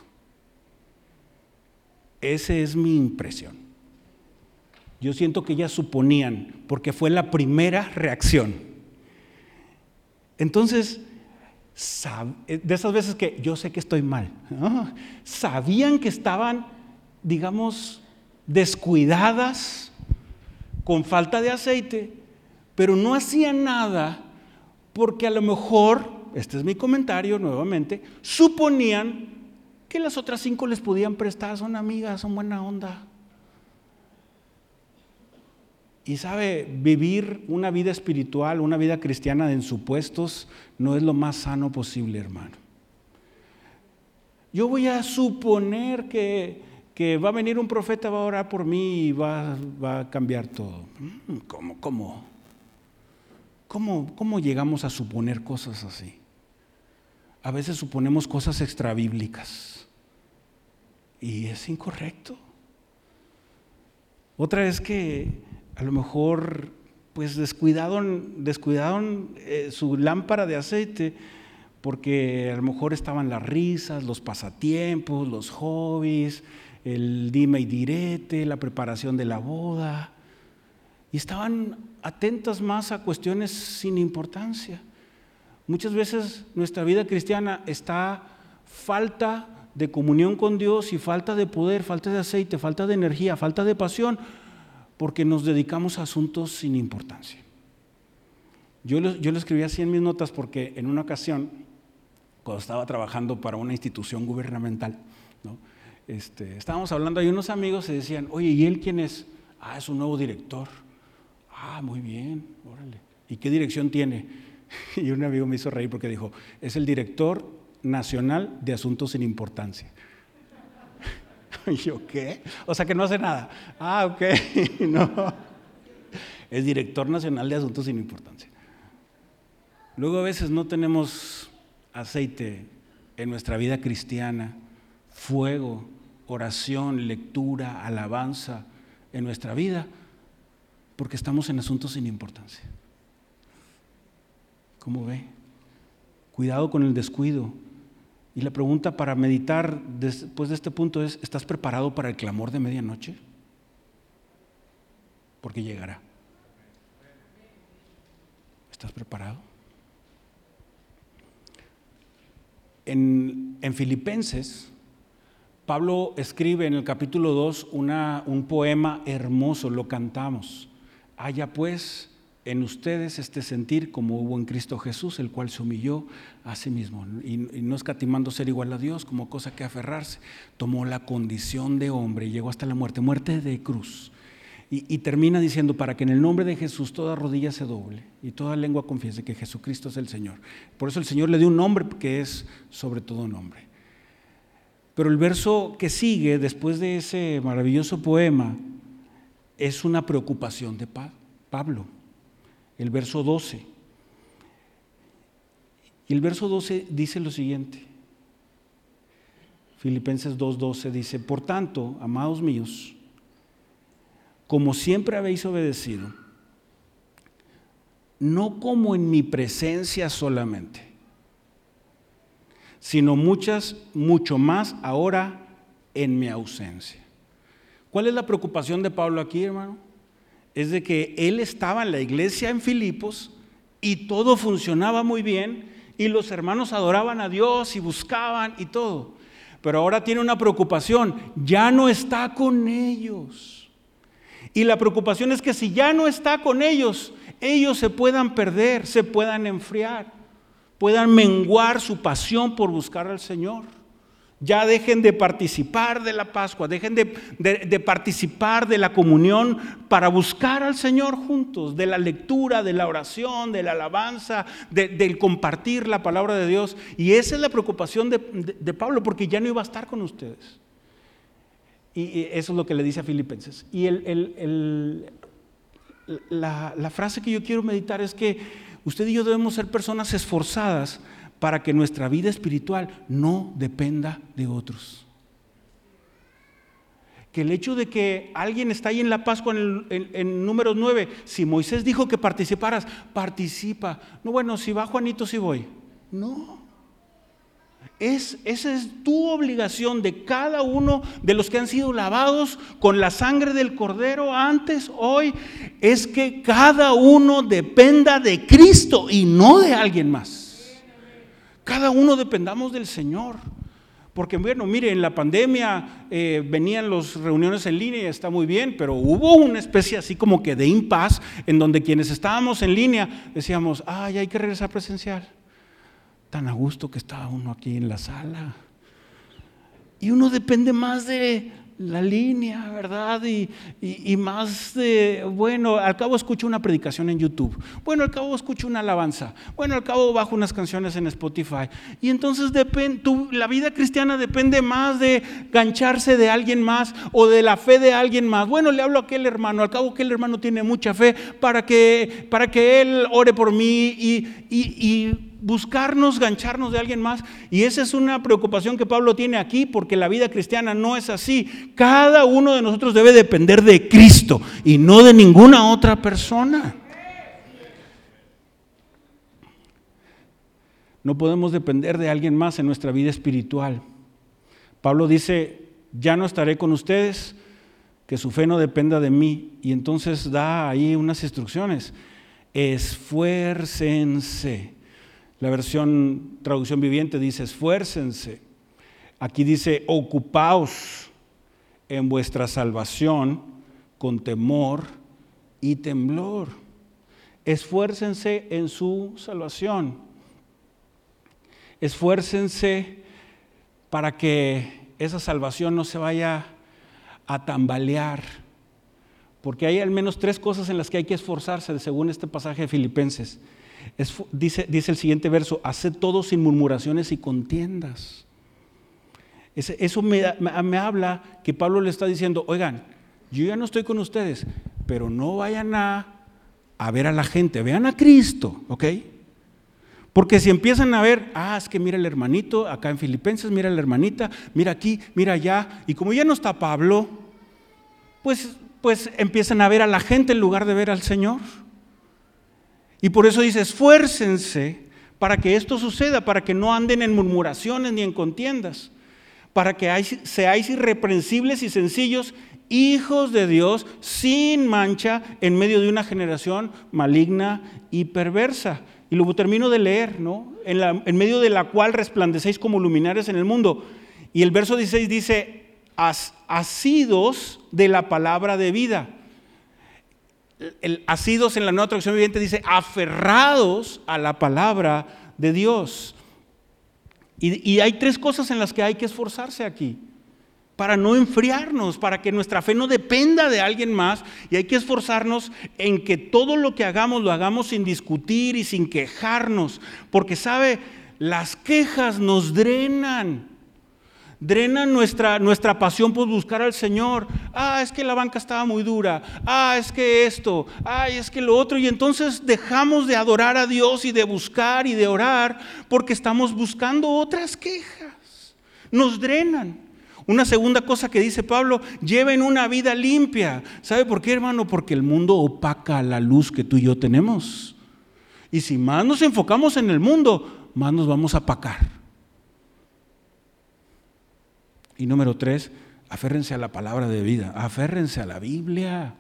Esa es mi impresión. Yo siento que ellas suponían, porque fue la primera reacción. Entonces, de esas veces que yo sé que estoy mal, sabían que estaban, digamos, descuidadas, con falta de aceite, pero no hacían nada porque a lo mejor, este es mi comentario nuevamente, suponían que las otras cinco les podían prestar, son amigas, son buena onda. Y sabe, vivir una vida espiritual, una vida cristiana en supuestos, no es lo más sano posible, hermano. Yo voy a suponer que, va a venir un profeta, va a orar por mí y va, va a cambiar todo. Mm, ¿Cómo, cómo? ¿Cómo, ¿Cómo llegamos a suponer cosas así? A veces suponemos cosas extrabíblicas y es incorrecto. Otra es que a lo mejor pues descuidaron, descuidaron eh, su lámpara de aceite porque a lo mejor estaban las risas, los pasatiempos, los hobbies, el dime y direte, la preparación de la boda. Y estaban atentas más a cuestiones sin importancia. Muchas veces nuestra vida cristiana está falta de comunión con Dios y falta de poder, falta de aceite, falta de energía, falta de pasión porque nos dedicamos a asuntos sin importancia. Yo lo, yo lo escribí así en mis notas porque en una ocasión, cuando estaba trabajando para una institución gubernamental, ¿no? este, estábamos hablando, hay unos amigos se decían, oye, ¿y él quién es? Ah, es un nuevo director. Ah, muy bien, órale. ¿Y qué dirección tiene? Y un amigo me hizo reír porque dijo, es el director nacional de asuntos sin importancia. Y yo, ¿qué? O sea que no hace nada. Ah, ok, no. Es director nacional de asuntos sin importancia. Luego a veces no tenemos aceite en nuestra vida cristiana, fuego, oración, lectura, alabanza en nuestra vida, porque estamos en asuntos sin importancia. ¿Cómo ve? Cuidado con el descuido. Y la pregunta para meditar después de este punto es, ¿estás preparado para el clamor de medianoche? Porque llegará. ¿Estás preparado? En, en Filipenses, Pablo escribe en el capítulo 2 un poema hermoso, lo cantamos. Haya pues en ustedes este sentir como hubo en Cristo Jesús, el cual se humilló a sí mismo y, no escatimando ser igual a Dios como cosa que aferrarse, tomó la condición de hombre y llegó hasta la muerte, muerte de cruz. Y, y, termina diciendo, para que en el nombre de Jesús toda rodilla se doble y toda lengua confiese que Jesucristo es el Señor. Por eso el Señor le dio un nombre que es sobre todo nombre. Pero el verso que sigue después de ese maravilloso poema es una preocupación de Pablo el verso 12. Y el verso 12 dice lo siguiente. Filipenses 2.12 dice, por tanto, amados míos, como siempre habéis obedecido, no como en mi presencia solamente, sino muchas, mucho más ahora en mi ausencia. ¿Cuál es la preocupación de Pablo aquí, hermano? Es de que él estaba en la iglesia en Filipos y todo funcionaba muy bien y los hermanos adoraban a Dios y buscaban y todo. Pero ahora tiene una preocupación, ya no está con ellos. Y la preocupación es que si ya no está con ellos, ellos se puedan perder, se puedan enfriar, puedan menguar su pasión por buscar al Señor. Ya dejen de participar de la Pascua, dejen de, participar de la comunión para buscar al Señor juntos, de la lectura, de la oración, de la alabanza, del compartir la palabra de Dios. Y esa es la preocupación de, Pablo, porque ya no iba a estar con ustedes. Y, eso es lo que le dice a Filipenses. Y la, la frase que yo quiero meditar es que usted y yo debemos ser personas esforzadas para que nuestra vida espiritual no dependa de otros. Que el hecho de que alguien está ahí en la Pascua en, en, números 9, si Moisés dijo que participaras, participa. No, bueno, si va Juanito, si voy. No. Es, esa es tu obligación de cada uno de los que han sido lavados con la sangre del cordero antes, hoy, es que cada uno dependa de Cristo y no de alguien más. Cada uno dependamos del Señor. Porque bueno, mire, en la pandemia eh, venían las reuniones en línea y está muy bien, pero hubo una especie así como que de impas en donde quienes estábamos en línea decíamos, ay, hay que regresar presencial. Tan a gusto que estaba uno aquí en la sala. Y uno depende más de la línea, ¿verdad? Y, más de, bueno, al cabo escucho una predicación en YouTube, bueno, al cabo escucho una alabanza, bueno, al cabo bajo unas canciones en Spotify. Y entonces depende, la vida cristiana depende más de gancharse de alguien más o de la fe de alguien más. Bueno, le hablo a aquel hermano, al cabo aquel hermano tiene mucha fe para que, para que él ore por mí y, y buscarnos, gancharnos de alguien más. Y esa es una preocupación que Pablo tiene aquí, porque la vida cristiana no es así. Cada uno de nosotros debe depender de Cristo y no de ninguna otra persona. No podemos depender de alguien más en nuestra vida espiritual. Pablo dice, ya no estaré con ustedes, que su fe no dependa de mí. Y entonces da ahí unas instrucciones. Esfuércense la versión traducción viviente dice esfuércense. Aquí dice ocupaos en vuestra salvación con temor y temblor. esfuércense en su salvación. Esfuércense para que esa salvación no se vaya a tambalear. Porque hay al menos tres cosas en las que hay que esforzarse, según este pasaje de Filipenses. Dice, dice el siguiente verso, haced todo sin murmuraciones y contiendas. eso me, me habla que Pablo le está diciendo, oigan, yo ya no estoy con ustedes, pero no vayan a, a ver a la gente, vean a Cristo, ¿ok? Porque si empiezan a ver, ah, es que mira el hermanito, acá en Filipenses, mira la hermanita, mira aquí, mira allá, y como ya no está Pablo, pues, pues empiezan a ver a la gente en lugar de ver al Señor. Y por eso dice, esfuércense para que esto suceda, para que no anden en murmuraciones ni en contiendas, para que seáis irreprensibles y sencillos, hijos de Dios, sin mancha, en medio de una generación maligna y perversa. Y luego termino de leer, ¿no? En, medio de la cual resplandecéis como luminares en el mundo. Y el verso 16 dice, asidos de la palabra de vida. El asidos en la nueva traducción viviente dice, aferrados a la palabra de Dios. y hay tres cosas en las que hay que esforzarse aquí para no enfriarnos, para que nuestra fe no dependa de alguien más y hay que esforzarnos en que todo lo que hagamos lo hagamos sin discutir y sin quejarnos, porque sabe, las quejas nos drenan. Drenan nuestra, nuestra pasión por buscar al Señor. Ah, es que la banca estaba muy dura. Ah, es que esto. Ah, es que lo otro. Y entonces dejamos de adorar a Dios y de buscar y de orar porque estamos buscando otras quejas. Nos drenan. Una segunda cosa que dice Pablo, lleven una vida limpia. ¿Sabe por qué, hermano? Porque el mundo opaca la luz que tú y yo tenemos. Y si más nos enfocamos en el mundo, más nos vamos a apacar. Y número tres, aférrense a la palabra de vida, aférrense a la Biblia,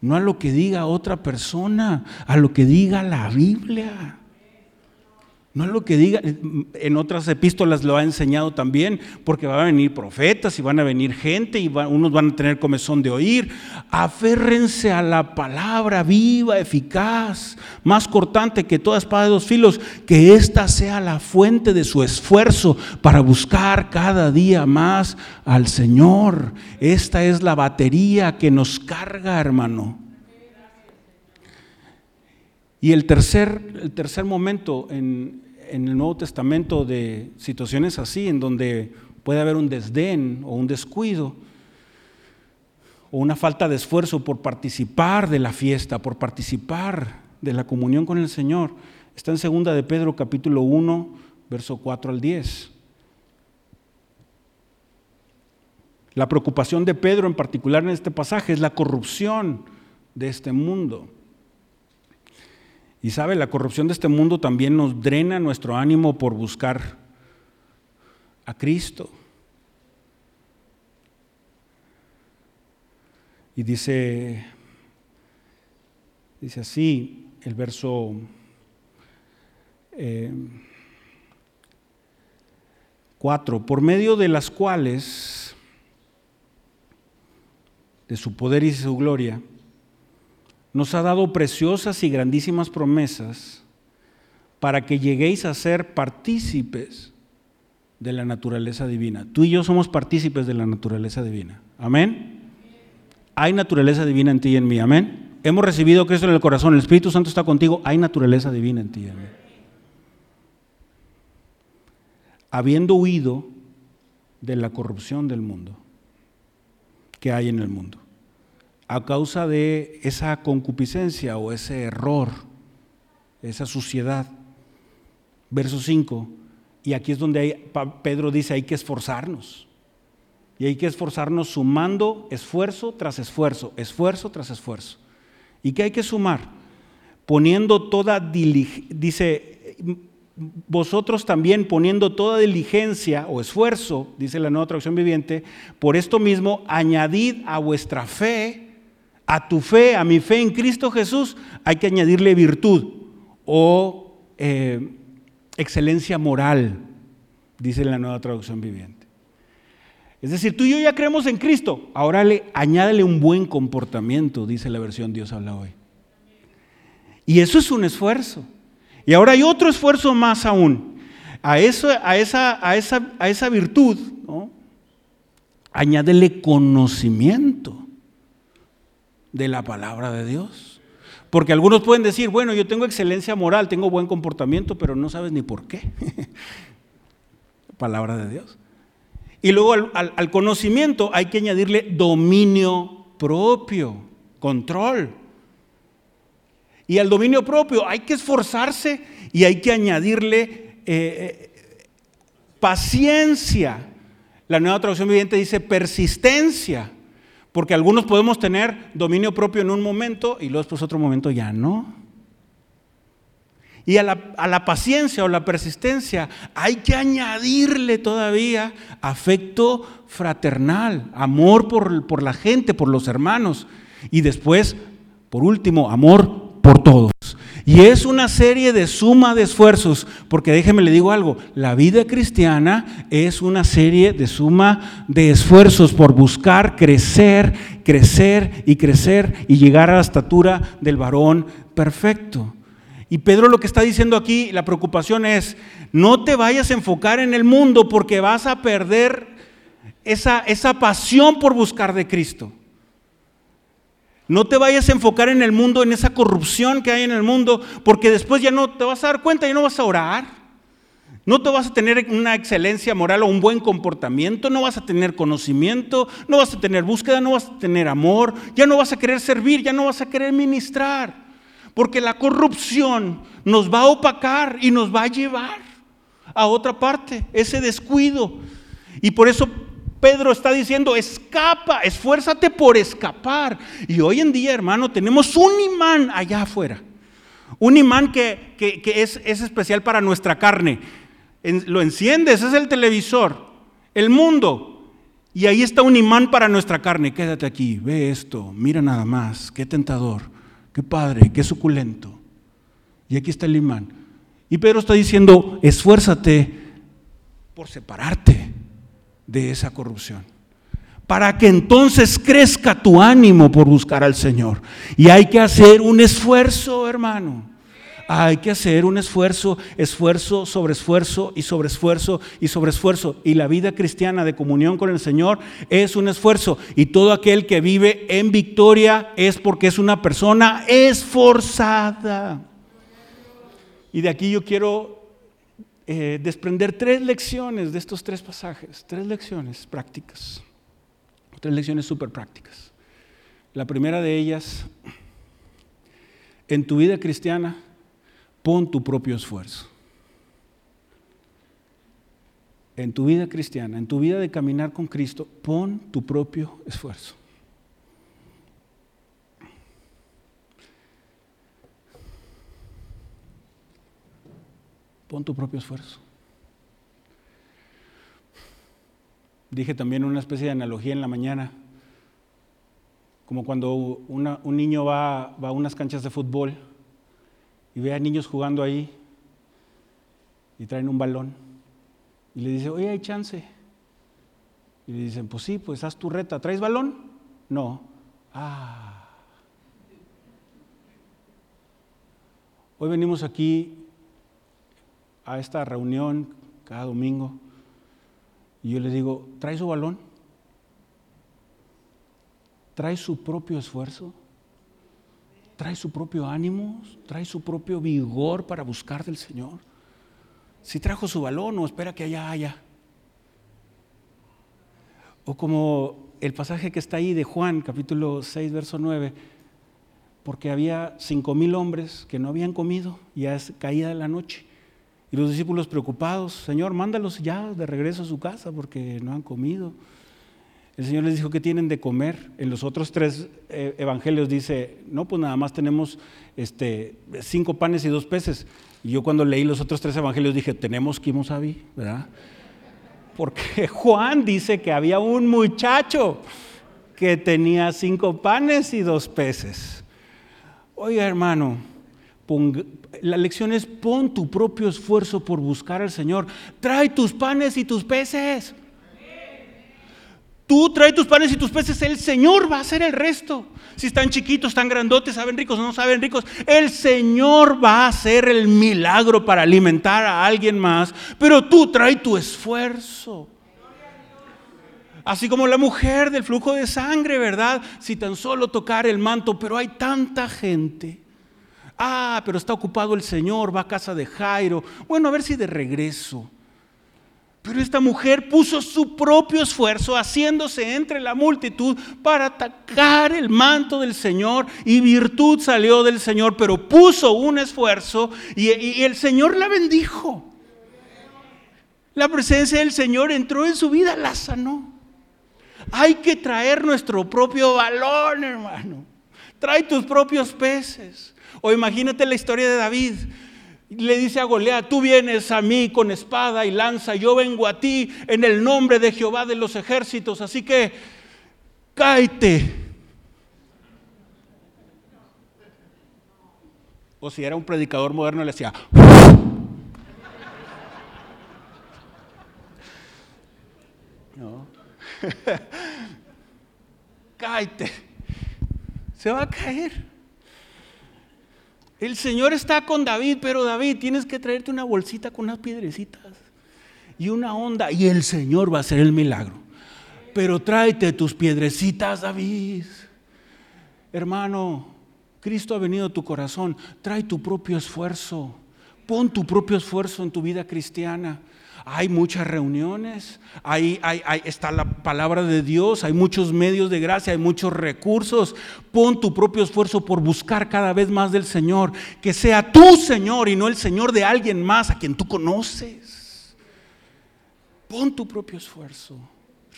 no a lo que diga otra persona, a lo que diga la Biblia. No es lo que diga, en otras epístolas lo ha enseñado también, porque van a venir profetas y van a venir gente y unos van a tener comezón de oír. Aférrense a la palabra viva, eficaz, más cortante que toda espada de dos filos, que esta sea la fuente de su esfuerzo para buscar cada día más al Señor. Esta es la batería que nos carga, hermano. Y el tercer, el tercer momento en, en el Nuevo Testamento de situaciones así, en donde puede haber un desdén o un descuido o una falta de esfuerzo por participar de la fiesta, por participar de la comunión con el Señor. Está en segunda de Pedro capítulo 1, verso 4 al 10. La preocupación de Pedro en particular en este pasaje es la corrupción de este mundo. Y sabe, la corrupción de este mundo también nos drena nuestro ánimo por buscar a Cristo. Y dice, dice así el verso 4, eh, por medio de las cuales, de su poder y su gloria, nos ha dado preciosas y grandísimas promesas para que lleguéis a ser partícipes de la naturaleza divina. Tú y yo somos partícipes de la naturaleza divina. Amén. Hay naturaleza divina en ti y en mí. Amén. Hemos recibido Cristo en el corazón. El Espíritu Santo está contigo. Hay naturaleza divina en ti y en mí. Habiendo huido de la corrupción del mundo que hay en el mundo a causa de esa concupiscencia o ese error, esa suciedad. Verso 5, y aquí es donde Pedro dice hay que esforzarnos. Y hay que esforzarnos sumando esfuerzo tras esfuerzo, esfuerzo tras esfuerzo. ¿Y qué hay que sumar? Poniendo toda diligencia, dice, vosotros también poniendo toda diligencia o esfuerzo, dice la nueva traducción viviente, por esto mismo añadid a vuestra fe a tu fe, a mi fe en Cristo Jesús, hay que añadirle virtud o eh, excelencia moral, dice la nueva traducción viviente. Es decir, tú y yo ya creemos en Cristo, ahora le, añádele un buen comportamiento, dice la versión Dios habla hoy. Y eso es un esfuerzo. Y ahora hay otro esfuerzo más aún. A, eso, a, esa, a, esa, a esa virtud, añádele conocimiento de la palabra de Dios. Porque algunos pueden decir, bueno, yo tengo excelencia moral, tengo buen comportamiento, pero no sabes ni por qué. palabra de Dios. Y luego al, conocimiento hay que añadirle dominio propio, control. Y al dominio propio hay que esforzarse y hay que añadirle eh, eh, paciencia. La nueva traducción viviente dice persistencia, porque algunos podemos tener dominio propio en un momento y luego después otro momento ya no. Y a la, paciencia o la persistencia hay que añadirle todavía afecto fraternal, amor por, por la gente, por los hermanos. Y después, por último, amor por todos. Y es una serie de suma de esfuerzos, porque déjeme le digo algo, la vida cristiana es una serie de suma de esfuerzos por buscar crecer, crecer y crecer y llegar a la estatura del varón perfecto. Y Pedro lo que está diciendo aquí, la preocupación es, no te vayas a enfocar en el mundo porque vas a perder esa, esa pasión por buscar de Cristo. No te vayas a enfocar en el mundo, en esa corrupción que hay en el mundo, porque después ya no te vas a dar cuenta, ya no vas a orar. No te vas a tener una excelencia moral o un buen comportamiento, no vas a tener conocimiento, no vas a tener búsqueda, no vas a tener amor, ya no vas a querer servir, ya no vas a querer ministrar. Porque la corrupción nos va a opacar y nos va a llevar a otra parte, ese descuido. Y por eso Pedro está diciendo, escapa, esfuérzate por escapar. Y hoy en día, hermano, tenemos un imán allá afuera. Un imán que, es, especial para nuestra carne. lo enciendes, es el televisor, el mundo. Y ahí está un imán para nuestra carne. Quédate aquí, ve esto, mira nada más, qué tentador qué padre, qué suculento. Y aquí está el imán. Y Pedro está diciendo, esfuérzate por separarte de esa corrupción. Para que entonces crezca tu ánimo por buscar al Señor. Y hay que hacer un esfuerzo, hermano. Hay que hacer un esfuerzo, esfuerzo sobre esfuerzo y sobre esfuerzo y sobre esfuerzo. Y la vida cristiana de comunión con el Señor es un esfuerzo. Y todo aquel que vive en victoria es porque es una persona esforzada. Y de aquí yo quiero eh, desprender tres lecciones de estos tres pasajes, tres lecciones prácticas, tres lecciones súper prácticas. La primera de ellas, en tu vida cristiana, pon tu propio esfuerzo. En tu vida cristiana, en tu vida de caminar con Cristo, pon tu propio esfuerzo. Pon tu propio esfuerzo. Dije también una especie de analogía en la mañana, como cuando un niño va, a unas canchas de fútbol y ve a niños jugando ahí y traen un balón y le dice, oye, hay chance. Y le dicen, pues sí, pues haz tu reta. ¿Traes balón? No. Ah. Hoy venimos aquí a esta reunión cada domingo y yo les digo, ¿trae su balón? ¿Trae su propio esfuerzo? trae su propio ánimo, trae su propio vigor para buscar del Señor. Si trajo su balón o espera que allá haya. O como el pasaje que está ahí de Juan, capítulo 6, verso 9, porque había cinco mil hombres que no habían comido, ya es caída la noche. Y los discípulos preocupados, Señor, mándalos ya de regreso a su casa porque no han comido. El Señor les dijo que tienen de comer. En los otros tres eh, evangelios dice, no, pues nada más tenemos este, cinco panes y dos peces. Y yo cuando leí los otros tres evangelios dije, tenemos kimosabi, ¿verdad? Porque Juan dice que había un muchacho que tenía cinco panes y dos peces. Oiga, hermano, la lección es pon tu propio esfuerzo por buscar al Señor. Trae tus panes y tus peces. Tú trae tus panes y tus peces, el Señor va a hacer el resto. Si están chiquitos, están grandotes, saben ricos o no saben ricos, el Señor va a hacer el milagro para alimentar a alguien más, pero tú trae tu esfuerzo. Así como la mujer del flujo de sangre, ¿verdad? Si tan solo tocar el manto, pero hay tanta gente. Ah, pero está ocupado el Señor, va a casa de Jairo. Bueno, a ver si de regreso. Pero esta mujer puso su propio esfuerzo haciéndose entre la multitud para atacar el manto del Señor y virtud salió del Señor, pero puso un esfuerzo y, el Señor la bendijo. La presencia del Señor entró en su vida, la sanó. Hay que traer nuestro propio balón, hermano. Trae tus propios peces. O imagínate la historia de David le dice a Goliat, tú vienes a mí con espada y lanza, yo vengo a ti en el nombre de Jehová de los ejércitos, así que cáete. O si era un predicador moderno le decía, no, cáete, se va a caer. El Señor está con David, pero David, tienes que traerte una bolsita con unas piedrecitas y una onda y el Señor va a hacer el milagro. Pero tráete tus piedrecitas, David. Hermano, Cristo ha venido a tu corazón. Trae tu propio esfuerzo. Pon tu propio esfuerzo en tu vida cristiana. Hay muchas reuniones, hay, está la palabra de Dios, hay muchos medios de gracia, hay muchos recursos. Pon tu propio esfuerzo por buscar cada vez más del Señor, que sea tu Señor y no el Señor de alguien más a quien tú conoces. Pon tu propio esfuerzo,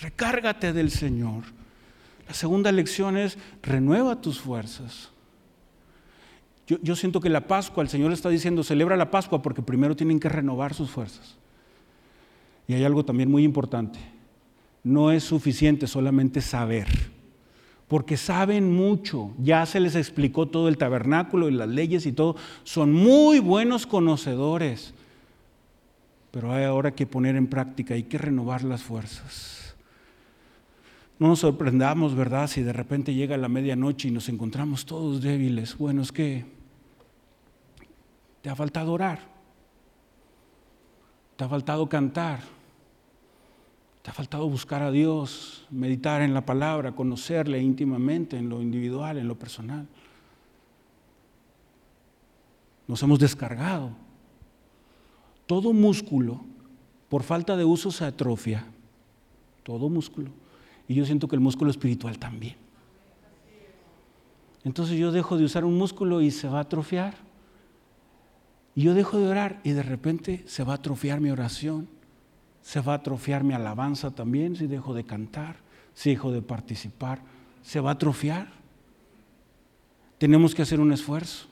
recárgate del Señor. La segunda lección es renueva tus fuerzas. Yo, yo, siento que la Pascua, el Señor está diciendo, celebra la Pascua porque primero tienen que renovar sus fuerzas. Y hay algo también muy importante. No es suficiente solamente saber, porque saben mucho, ya se les explicó todo el tabernáculo y las leyes y todo, son muy buenos conocedores, pero hay ahora que poner en práctica, hay que renovar las fuerzas. No nos sorprendamos, ¿verdad? Si de repente llega la medianoche y nos encontramos todos débiles. Bueno, es que te ha faltado orar, te ha faltado cantar, te ha faltado buscar a Dios, meditar en la palabra, conocerle íntimamente en lo individual, en lo personal. Nos hemos descargado. Todo músculo, por falta de uso, se atrofia. Todo músculo. Y yo siento que el músculo espiritual también. Entonces yo dejo de usar un músculo y se va a atrofiar. Y yo dejo de orar y de repente se va a atrofiar mi oración se va a atrofiar mi alabanza también si dejo de cantar, si dejo de participar, se va a atrofiar. Tenemos que hacer un esfuerzo.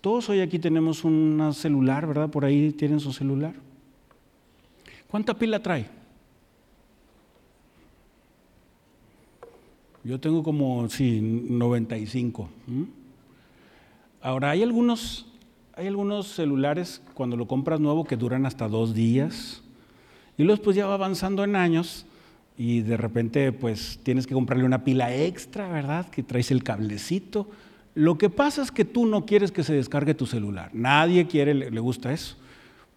Todos hoy aquí tenemos un celular, ¿verdad? Por ahí tienen su celular. ¿Cuánta pila trae? Yo tengo como, sí, 95. Ahora, hay algunos, hay algunos celulares cuando lo compras nuevo que duran hasta dos días. Y luego pues ya va avanzando en años y de repente pues tienes que comprarle una pila extra, ¿verdad? Que traes el cablecito. Lo que pasa es que tú no quieres que se descargue tu celular. Nadie quiere, le, gusta eso.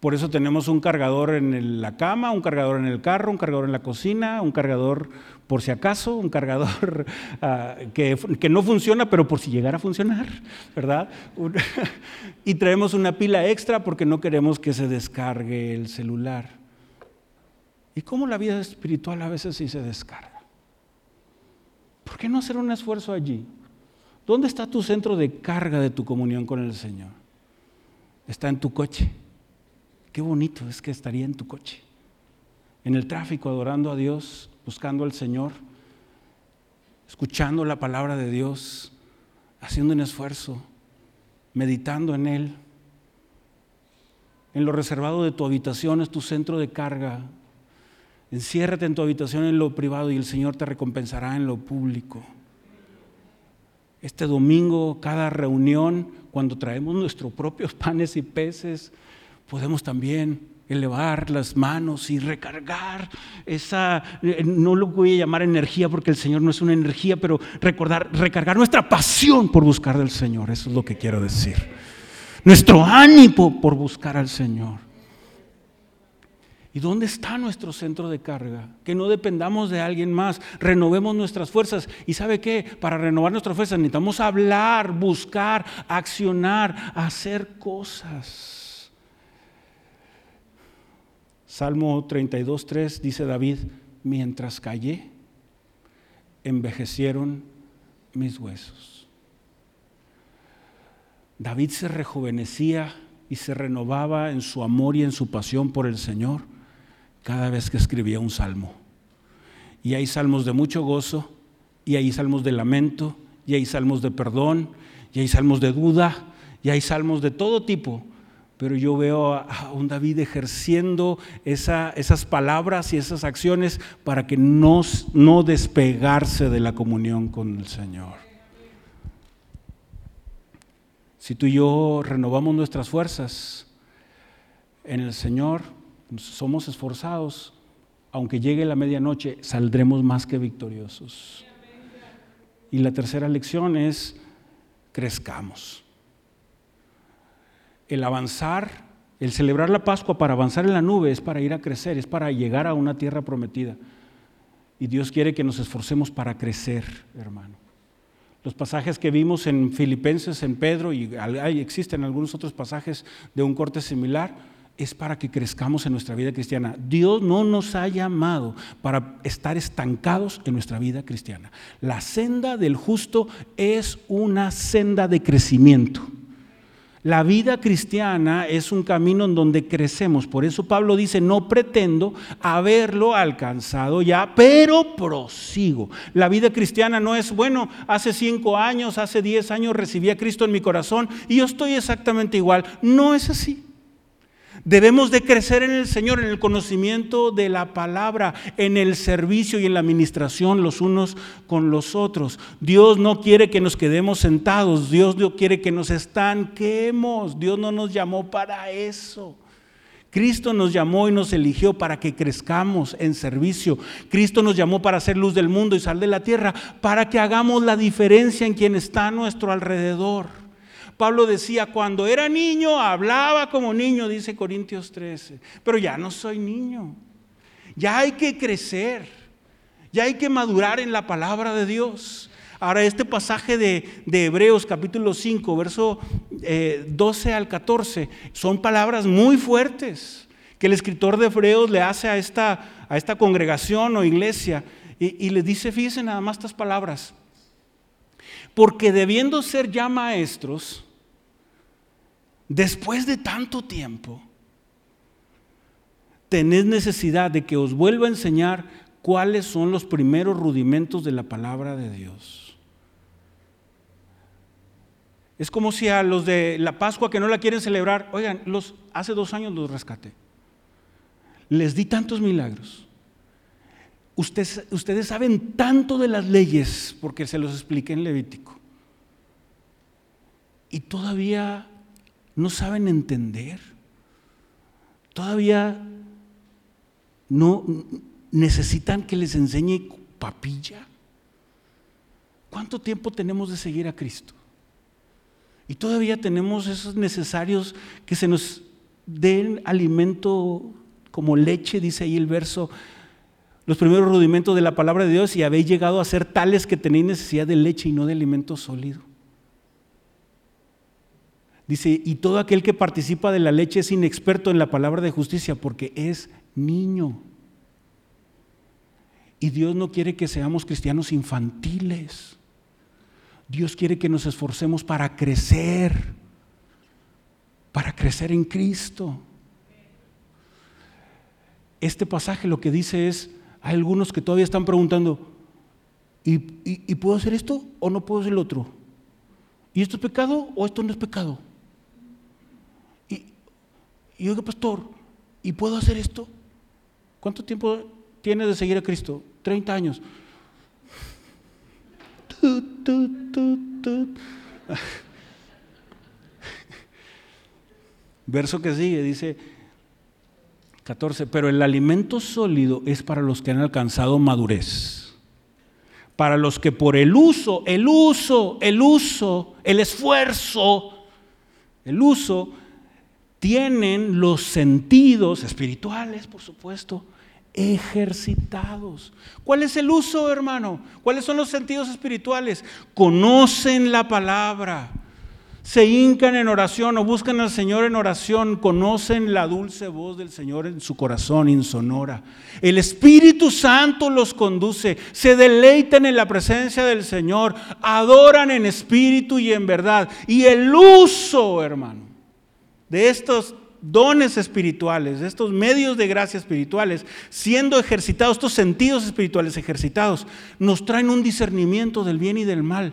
Por eso tenemos un cargador en la cama, un cargador en el carro, un cargador en la cocina, un cargador por si acaso, un cargador que, que, no funciona, pero por si llegara a funcionar, ¿verdad? y traemos una pila extra porque no queremos que se descargue el celular. ¿Y cómo la vida espiritual a veces sí se descarga? ¿Por qué no hacer un esfuerzo allí? ¿Dónde está tu centro de carga de tu comunión con el Señor? Está en tu coche. Qué bonito es que estaría en tu coche. En el tráfico, adorando a Dios, buscando al Señor, escuchando la palabra de Dios, haciendo un esfuerzo, meditando en Él. En lo reservado de tu habitación es tu centro de carga Enciérrate en tu habitación en lo privado y el Señor te recompensará en lo público. Este domingo, cada reunión, cuando traemos nuestros propios panes y peces, podemos también elevar las manos y recargar esa, eh, no lo voy a llamar energía porque el Señor no es una energía, pero recordar, recargar nuestra pasión por buscar del Señor, eso es lo que quiero decir. Nuestro ánimo por buscar al Señor. ¿Y dónde está nuestro centro de carga? Que no dependamos de alguien más, renovemos nuestras fuerzas. ¿Y sabe qué? Para renovar nuestras fuerzas necesitamos hablar, buscar, accionar, hacer cosas. Salmo 32.3 dice David, mientras callé, envejecieron mis huesos. David se rejuvenecía y se renovaba en su amor y en su pasión por el Señor cada vez que escribía un salmo. Y hay salmos de mucho gozo, y hay salmos de lamento, y hay salmos de perdón, y hay salmos de duda, y hay salmos de todo tipo. Pero yo veo a un David ejerciendo esas palabras y esas acciones para que no, despegarse de la comunión con el Señor. Si tú y yo renovamos nuestras fuerzas en el Señor, somos esforzados, aunque llegue la medianoche, saldremos más que victoriosos. Y la tercera lección es, crezcamos. El avanzar, el celebrar la Pascua para avanzar en la nube es para ir a crecer, es para llegar a una tierra prometida. Y Dios quiere que nos esforcemos para crecer, hermano. Los pasajes que vimos en Filipenses, en Pedro, y existen algunos otros pasajes de un corte similar, es para que crezcamos en nuestra vida cristiana. Dios no nos ha llamado para estar estancados en nuestra vida cristiana. La senda del justo es una senda de crecimiento. La vida cristiana es un camino en donde crecemos. Por eso Pablo dice, no pretendo haberlo alcanzado ya, pero prosigo. La vida cristiana no es, bueno, hace cinco años, hace diez años recibí a Cristo en mi corazón y yo estoy exactamente igual. No es así. Debemos de crecer en el Señor, en el conocimiento de la palabra, en el servicio y en la administración los unos con los otros. Dios no quiere que nos quedemos sentados, Dios no quiere que nos estanquemos, Dios no nos llamó para eso. Cristo nos llamó y nos eligió para que crezcamos en servicio. Cristo nos llamó para ser luz del mundo y sal de la tierra, para que hagamos la diferencia en quien está a nuestro alrededor. Pablo decía, cuando era niño hablaba como niño, dice Corintios 13, pero ya no soy niño. Ya hay que crecer, ya hay que madurar en la palabra de Dios. Ahora, este pasaje de, Hebreos capítulo 5, verso 12 eh, al 14, son palabras muy fuertes que el escritor de Hebreos le hace a esta, a esta congregación o iglesia y, y le dice, fíjense nada más estas palabras, porque debiendo ser ya maestros, después de tanto tiempo, tenés necesidad de que os vuelva a enseñar cuáles son los primeros rudimentos de la palabra de Dios. Es como si a los de la Pascua que no la quieren celebrar, oigan, los, hace dos años los rescaté. Les di tantos milagros. Ustedes, ustedes saben tanto de las leyes porque se los expliqué en Levítico. Y todavía no saben entender, todavía no necesitan que les enseñe papilla. ¿Cuánto tiempo tenemos de seguir a Cristo? Y todavía tenemos esos necesarios que se nos den alimento como leche, dice ahí el verso, los primeros rudimentos de la palabra de Dios y habéis llegado a ser tales que tenéis necesidad de leche y no de alimento sólido. Dice, y todo aquel que participa de la leche es inexperto en la palabra de justicia porque es niño. Y Dios no quiere que seamos cristianos infantiles. Dios quiere que nos esforcemos para crecer, para crecer en Cristo. Este pasaje lo que dice es, hay algunos que todavía están preguntando, ¿y, puedo hacer esto o no puedo hacer el otro? ¿Y esto es pecado o esto no es pecado? Y yo digo, pastor, ¿y puedo hacer esto? ¿Cuánto tiempo tiene de seguir a Cristo? 30 años. Verso que sigue, dice, 14, pero el alimento sólido es para los que han alcanzado madurez. Para los que por el uso, el uso, el uso, el esfuerzo, el uso, tienen los sentidos espirituales, por supuesto, ejercitados. ¿Cuál es el uso, hermano? ¿Cuáles son los sentidos espirituales? Conocen la palabra, se hincan en oración o buscan al Señor en oración, conocen la dulce voz del Señor en su corazón insonora. El Espíritu Santo los conduce, se deleitan en la presencia del Señor, adoran en espíritu y en verdad. Y el uso, hermano, de estos dones espirituales, estos medios de gracia espirituales, siendo ejercitados, estos sentidos espirituales ejercitados, nos traen un discernimiento del bien y del mal.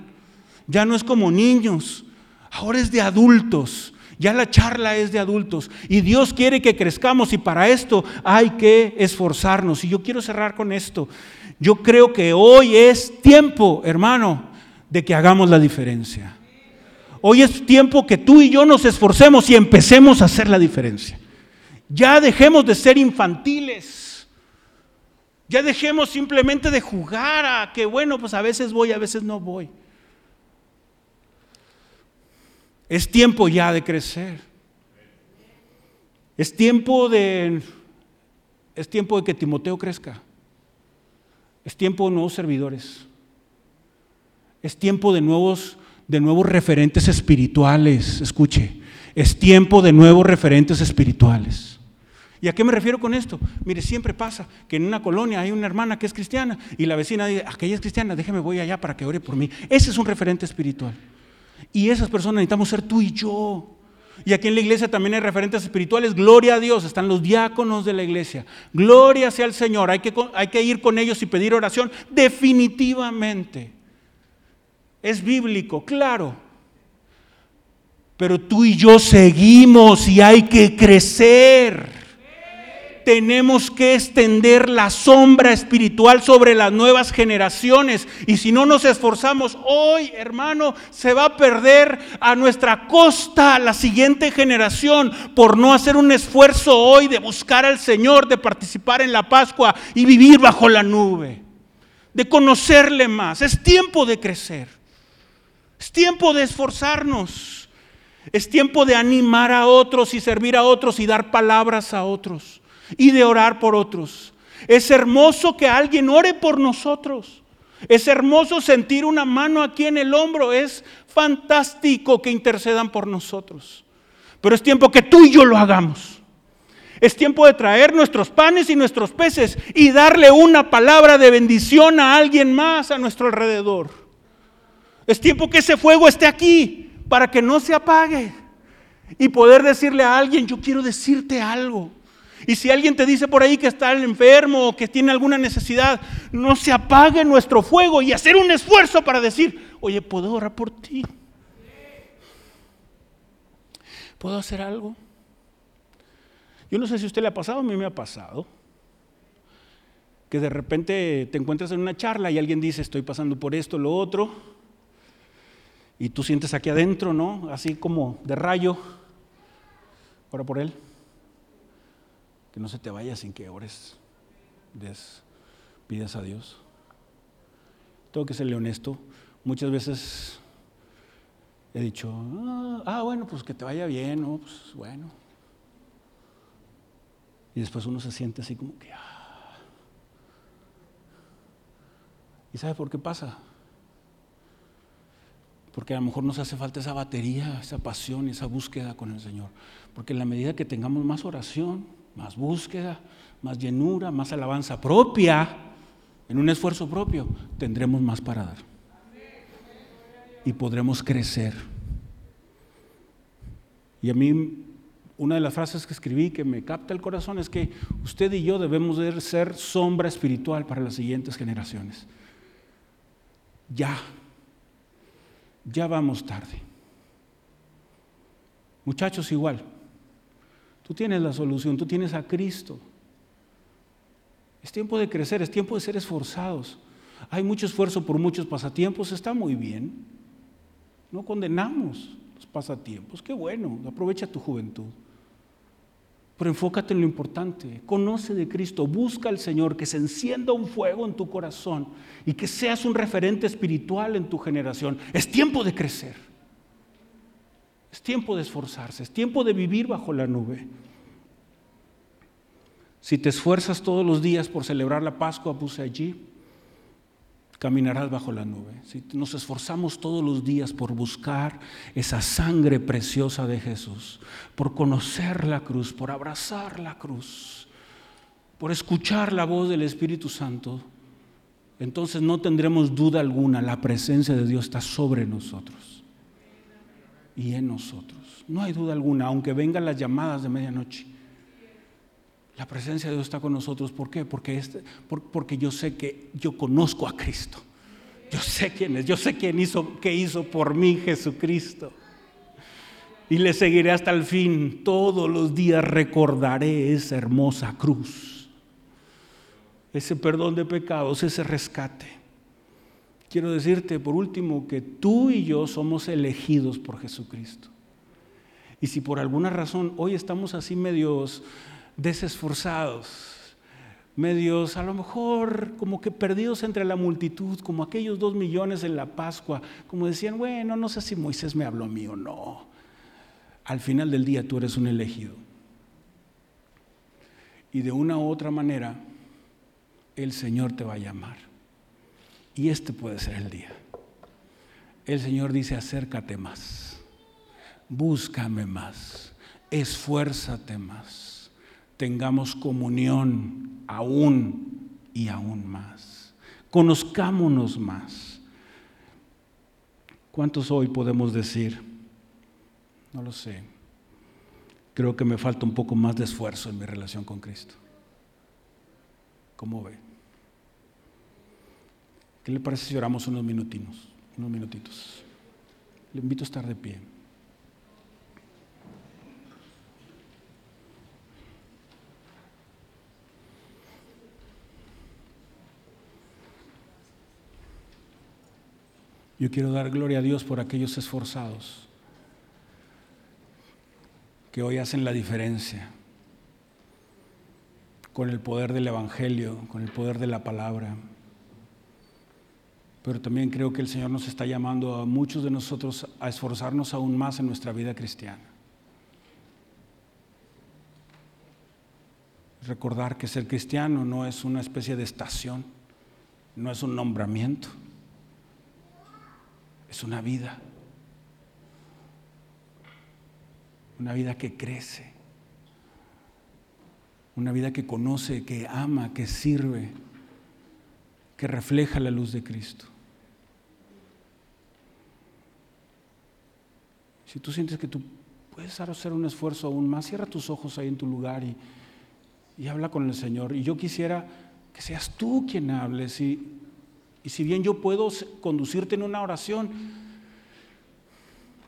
Ya no es como niños, ahora es de adultos. Ya la charla es de adultos y Dios quiere que crezcamos y para esto hay que esforzarnos. Y yo quiero cerrar con esto. Yo creo que hoy es tiempo, hermano, de que hagamos la diferencia. Hoy es tiempo que tú y yo nos esforcemos y empecemos a hacer la diferencia. Ya dejemos de ser infantiles. Ya dejemos simplemente de jugar a que, bueno, pues a veces voy, a veces no voy. Es tiempo ya de crecer. Es tiempo de es tiempo de que Timoteo crezca. Es tiempo de nuevos servidores. Es tiempo de nuevos de nuevos referentes espirituales. Escuche, es tiempo de nuevos referentes espirituales. ¿Y a qué me refiero con esto? Mire, siempre pasa que en una colonia hay una hermana que es cristiana y la vecina dice, aquella es cristiana, déjeme voy allá para que ore por mí. Ese es un referente espiritual. Y esas personas necesitamos ser tú y yo. Y aquí en la iglesia también hay referentes espirituales. Gloria a Dios, están los diáconos de la iglesia. Gloria sea al Señor. Hay que, hay que ir con ellos y pedir oración. Definitivamente. Es bíblico, claro. Pero tú y yo seguimos y hay que crecer. Tenemos que extender la sombra espiritual sobre las nuevas generaciones. Y si no nos esforzamos hoy, hermano, se va a perder a nuestra costa la siguiente generación por no hacer un esfuerzo hoy de buscar al Señor, de participar en la Pascua y vivir bajo la nube, de conocerle más. Es tiempo de crecer. Es tiempo de esforzarnos. Es tiempo de animar a otros y servir a otros y dar palabras a otros y de orar por otros. Es hermoso que alguien ore por nosotros. Es hermoso sentir una mano aquí en el hombro. Es fantástico que intercedan por nosotros. Pero es tiempo que tú y yo lo hagamos. Es tiempo de traer nuestros panes y nuestros peces y darle una palabra de bendición a alguien más a nuestro alrededor. Es tiempo que ese fuego esté aquí para que no se apague. Y poder decirle a alguien, yo quiero decirte algo. Y si alguien te dice por ahí que está enfermo o que tiene alguna necesidad, no se apague nuestro fuego y hacer un esfuerzo para decir, oye, ¿puedo orar por ti? ¿Puedo hacer algo? Yo no sé si a usted le ha pasado, a mí me ha pasado. Que de repente te encuentras en una charla y alguien dice, estoy pasando por esto, lo otro y tú sientes aquí adentro, ¿no? Así como de rayo. Ora por él. Que no se te vaya sin que ores, des, pidas a Dios. Tengo que serle honesto. Muchas veces he dicho, ah, ah, bueno, pues que te vaya bien, ¿no? Pues bueno. Y después uno se siente así como que, ah. ¿Y sabe por qué pasa? Porque a lo mejor nos hace falta esa batería, esa pasión, esa búsqueda con el Señor. Porque en la medida que tengamos más oración, más búsqueda, más llenura, más alabanza propia, en un esfuerzo propio, tendremos más para dar. Y podremos crecer. Y a mí, una de las frases que escribí que me capta el corazón es que usted y yo debemos de ser sombra espiritual para las siguientes generaciones. Ya, ya vamos tarde. Muchachos, igual. Tú tienes la solución, tú tienes a Cristo. Es tiempo de crecer, es tiempo de ser esforzados. Hay mucho esfuerzo por muchos pasatiempos, está muy bien. No condenamos los pasatiempos, qué bueno, aprovecha tu juventud. Pero enfócate en lo importante. Conoce de Cristo. Busca al Señor. Que se encienda un fuego en tu corazón. Y que seas un referente espiritual en tu generación. Es tiempo de crecer. Es tiempo de esforzarse. Es tiempo de vivir bajo la nube. Si te esfuerzas todos los días por celebrar la Pascua, puse allí caminarás bajo la nube. Si nos esforzamos todos los días por buscar esa sangre preciosa de Jesús, por conocer la cruz, por abrazar la cruz, por escuchar la voz del Espíritu Santo, entonces no tendremos duda alguna, la presencia de Dios está sobre nosotros y en nosotros. No hay duda alguna, aunque vengan las llamadas de medianoche. La presencia de Dios está con nosotros. ¿Por qué? Porque, este, porque yo sé que yo conozco a Cristo. Yo sé quién es. Yo sé quién hizo, qué hizo por mí Jesucristo. Y le seguiré hasta el fin. Todos los días recordaré esa hermosa cruz. Ese perdón de pecados, ese rescate. Quiero decirte por último que tú y yo somos elegidos por Jesucristo. Y si por alguna razón hoy estamos así medios desesforzados, medios a lo mejor como que perdidos entre la multitud, como aquellos dos millones en la Pascua, como decían, bueno, no sé si Moisés me habló a mí o no. Al final del día tú eres un elegido. Y de una u otra manera, el Señor te va a llamar. Y este puede ser el día. El Señor dice, acércate más, búscame más, esfuérzate más tengamos comunión aún y aún más. Conozcámonos más. ¿Cuántos hoy podemos decir? No lo sé. Creo que me falta un poco más de esfuerzo en mi relación con Cristo. ¿Cómo ve? ¿Qué le parece si oramos unos minutinos? Unos minutitos. Le invito a estar de pie. Yo quiero dar gloria a Dios por aquellos esforzados que hoy hacen la diferencia con el poder del Evangelio, con el poder de la palabra. Pero también creo que el Señor nos está llamando a muchos de nosotros a esforzarnos aún más en nuestra vida cristiana. Recordar que ser cristiano no es una especie de estación, no es un nombramiento es una vida. Una vida que crece. Una vida que conoce, que ama, que sirve, que refleja la luz de Cristo. Si tú sientes que tú puedes hacer un esfuerzo aún más, cierra tus ojos ahí en tu lugar y, y habla con el Señor. Y yo quisiera que seas tú quien hables y y si bien yo puedo conducirte en una oración,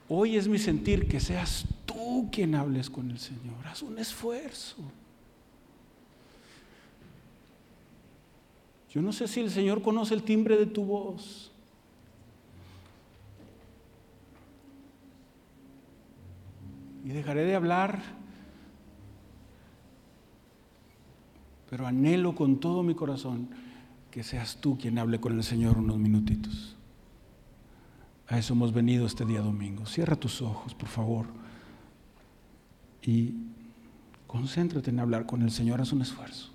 hoy es mi sentir que seas tú quien hables con el Señor. Haz un esfuerzo. Yo no sé si el Señor conoce el timbre de tu voz. Y dejaré de hablar, pero anhelo con todo mi corazón que seas tú quien hable con el Señor unos minutitos. A eso hemos venido este día domingo. Cierra tus ojos, por favor, y concéntrate en hablar con el Señor. Haz un esfuerzo.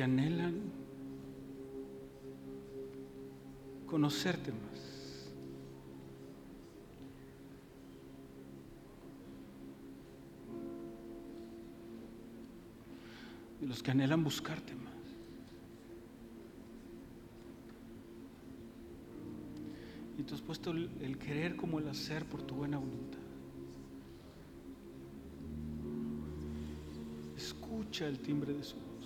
Que anhelan conocerte más. De los que anhelan buscarte más. Y tú has puesto el, el querer como el hacer por tu buena voluntad. Escucha el timbre de su voz.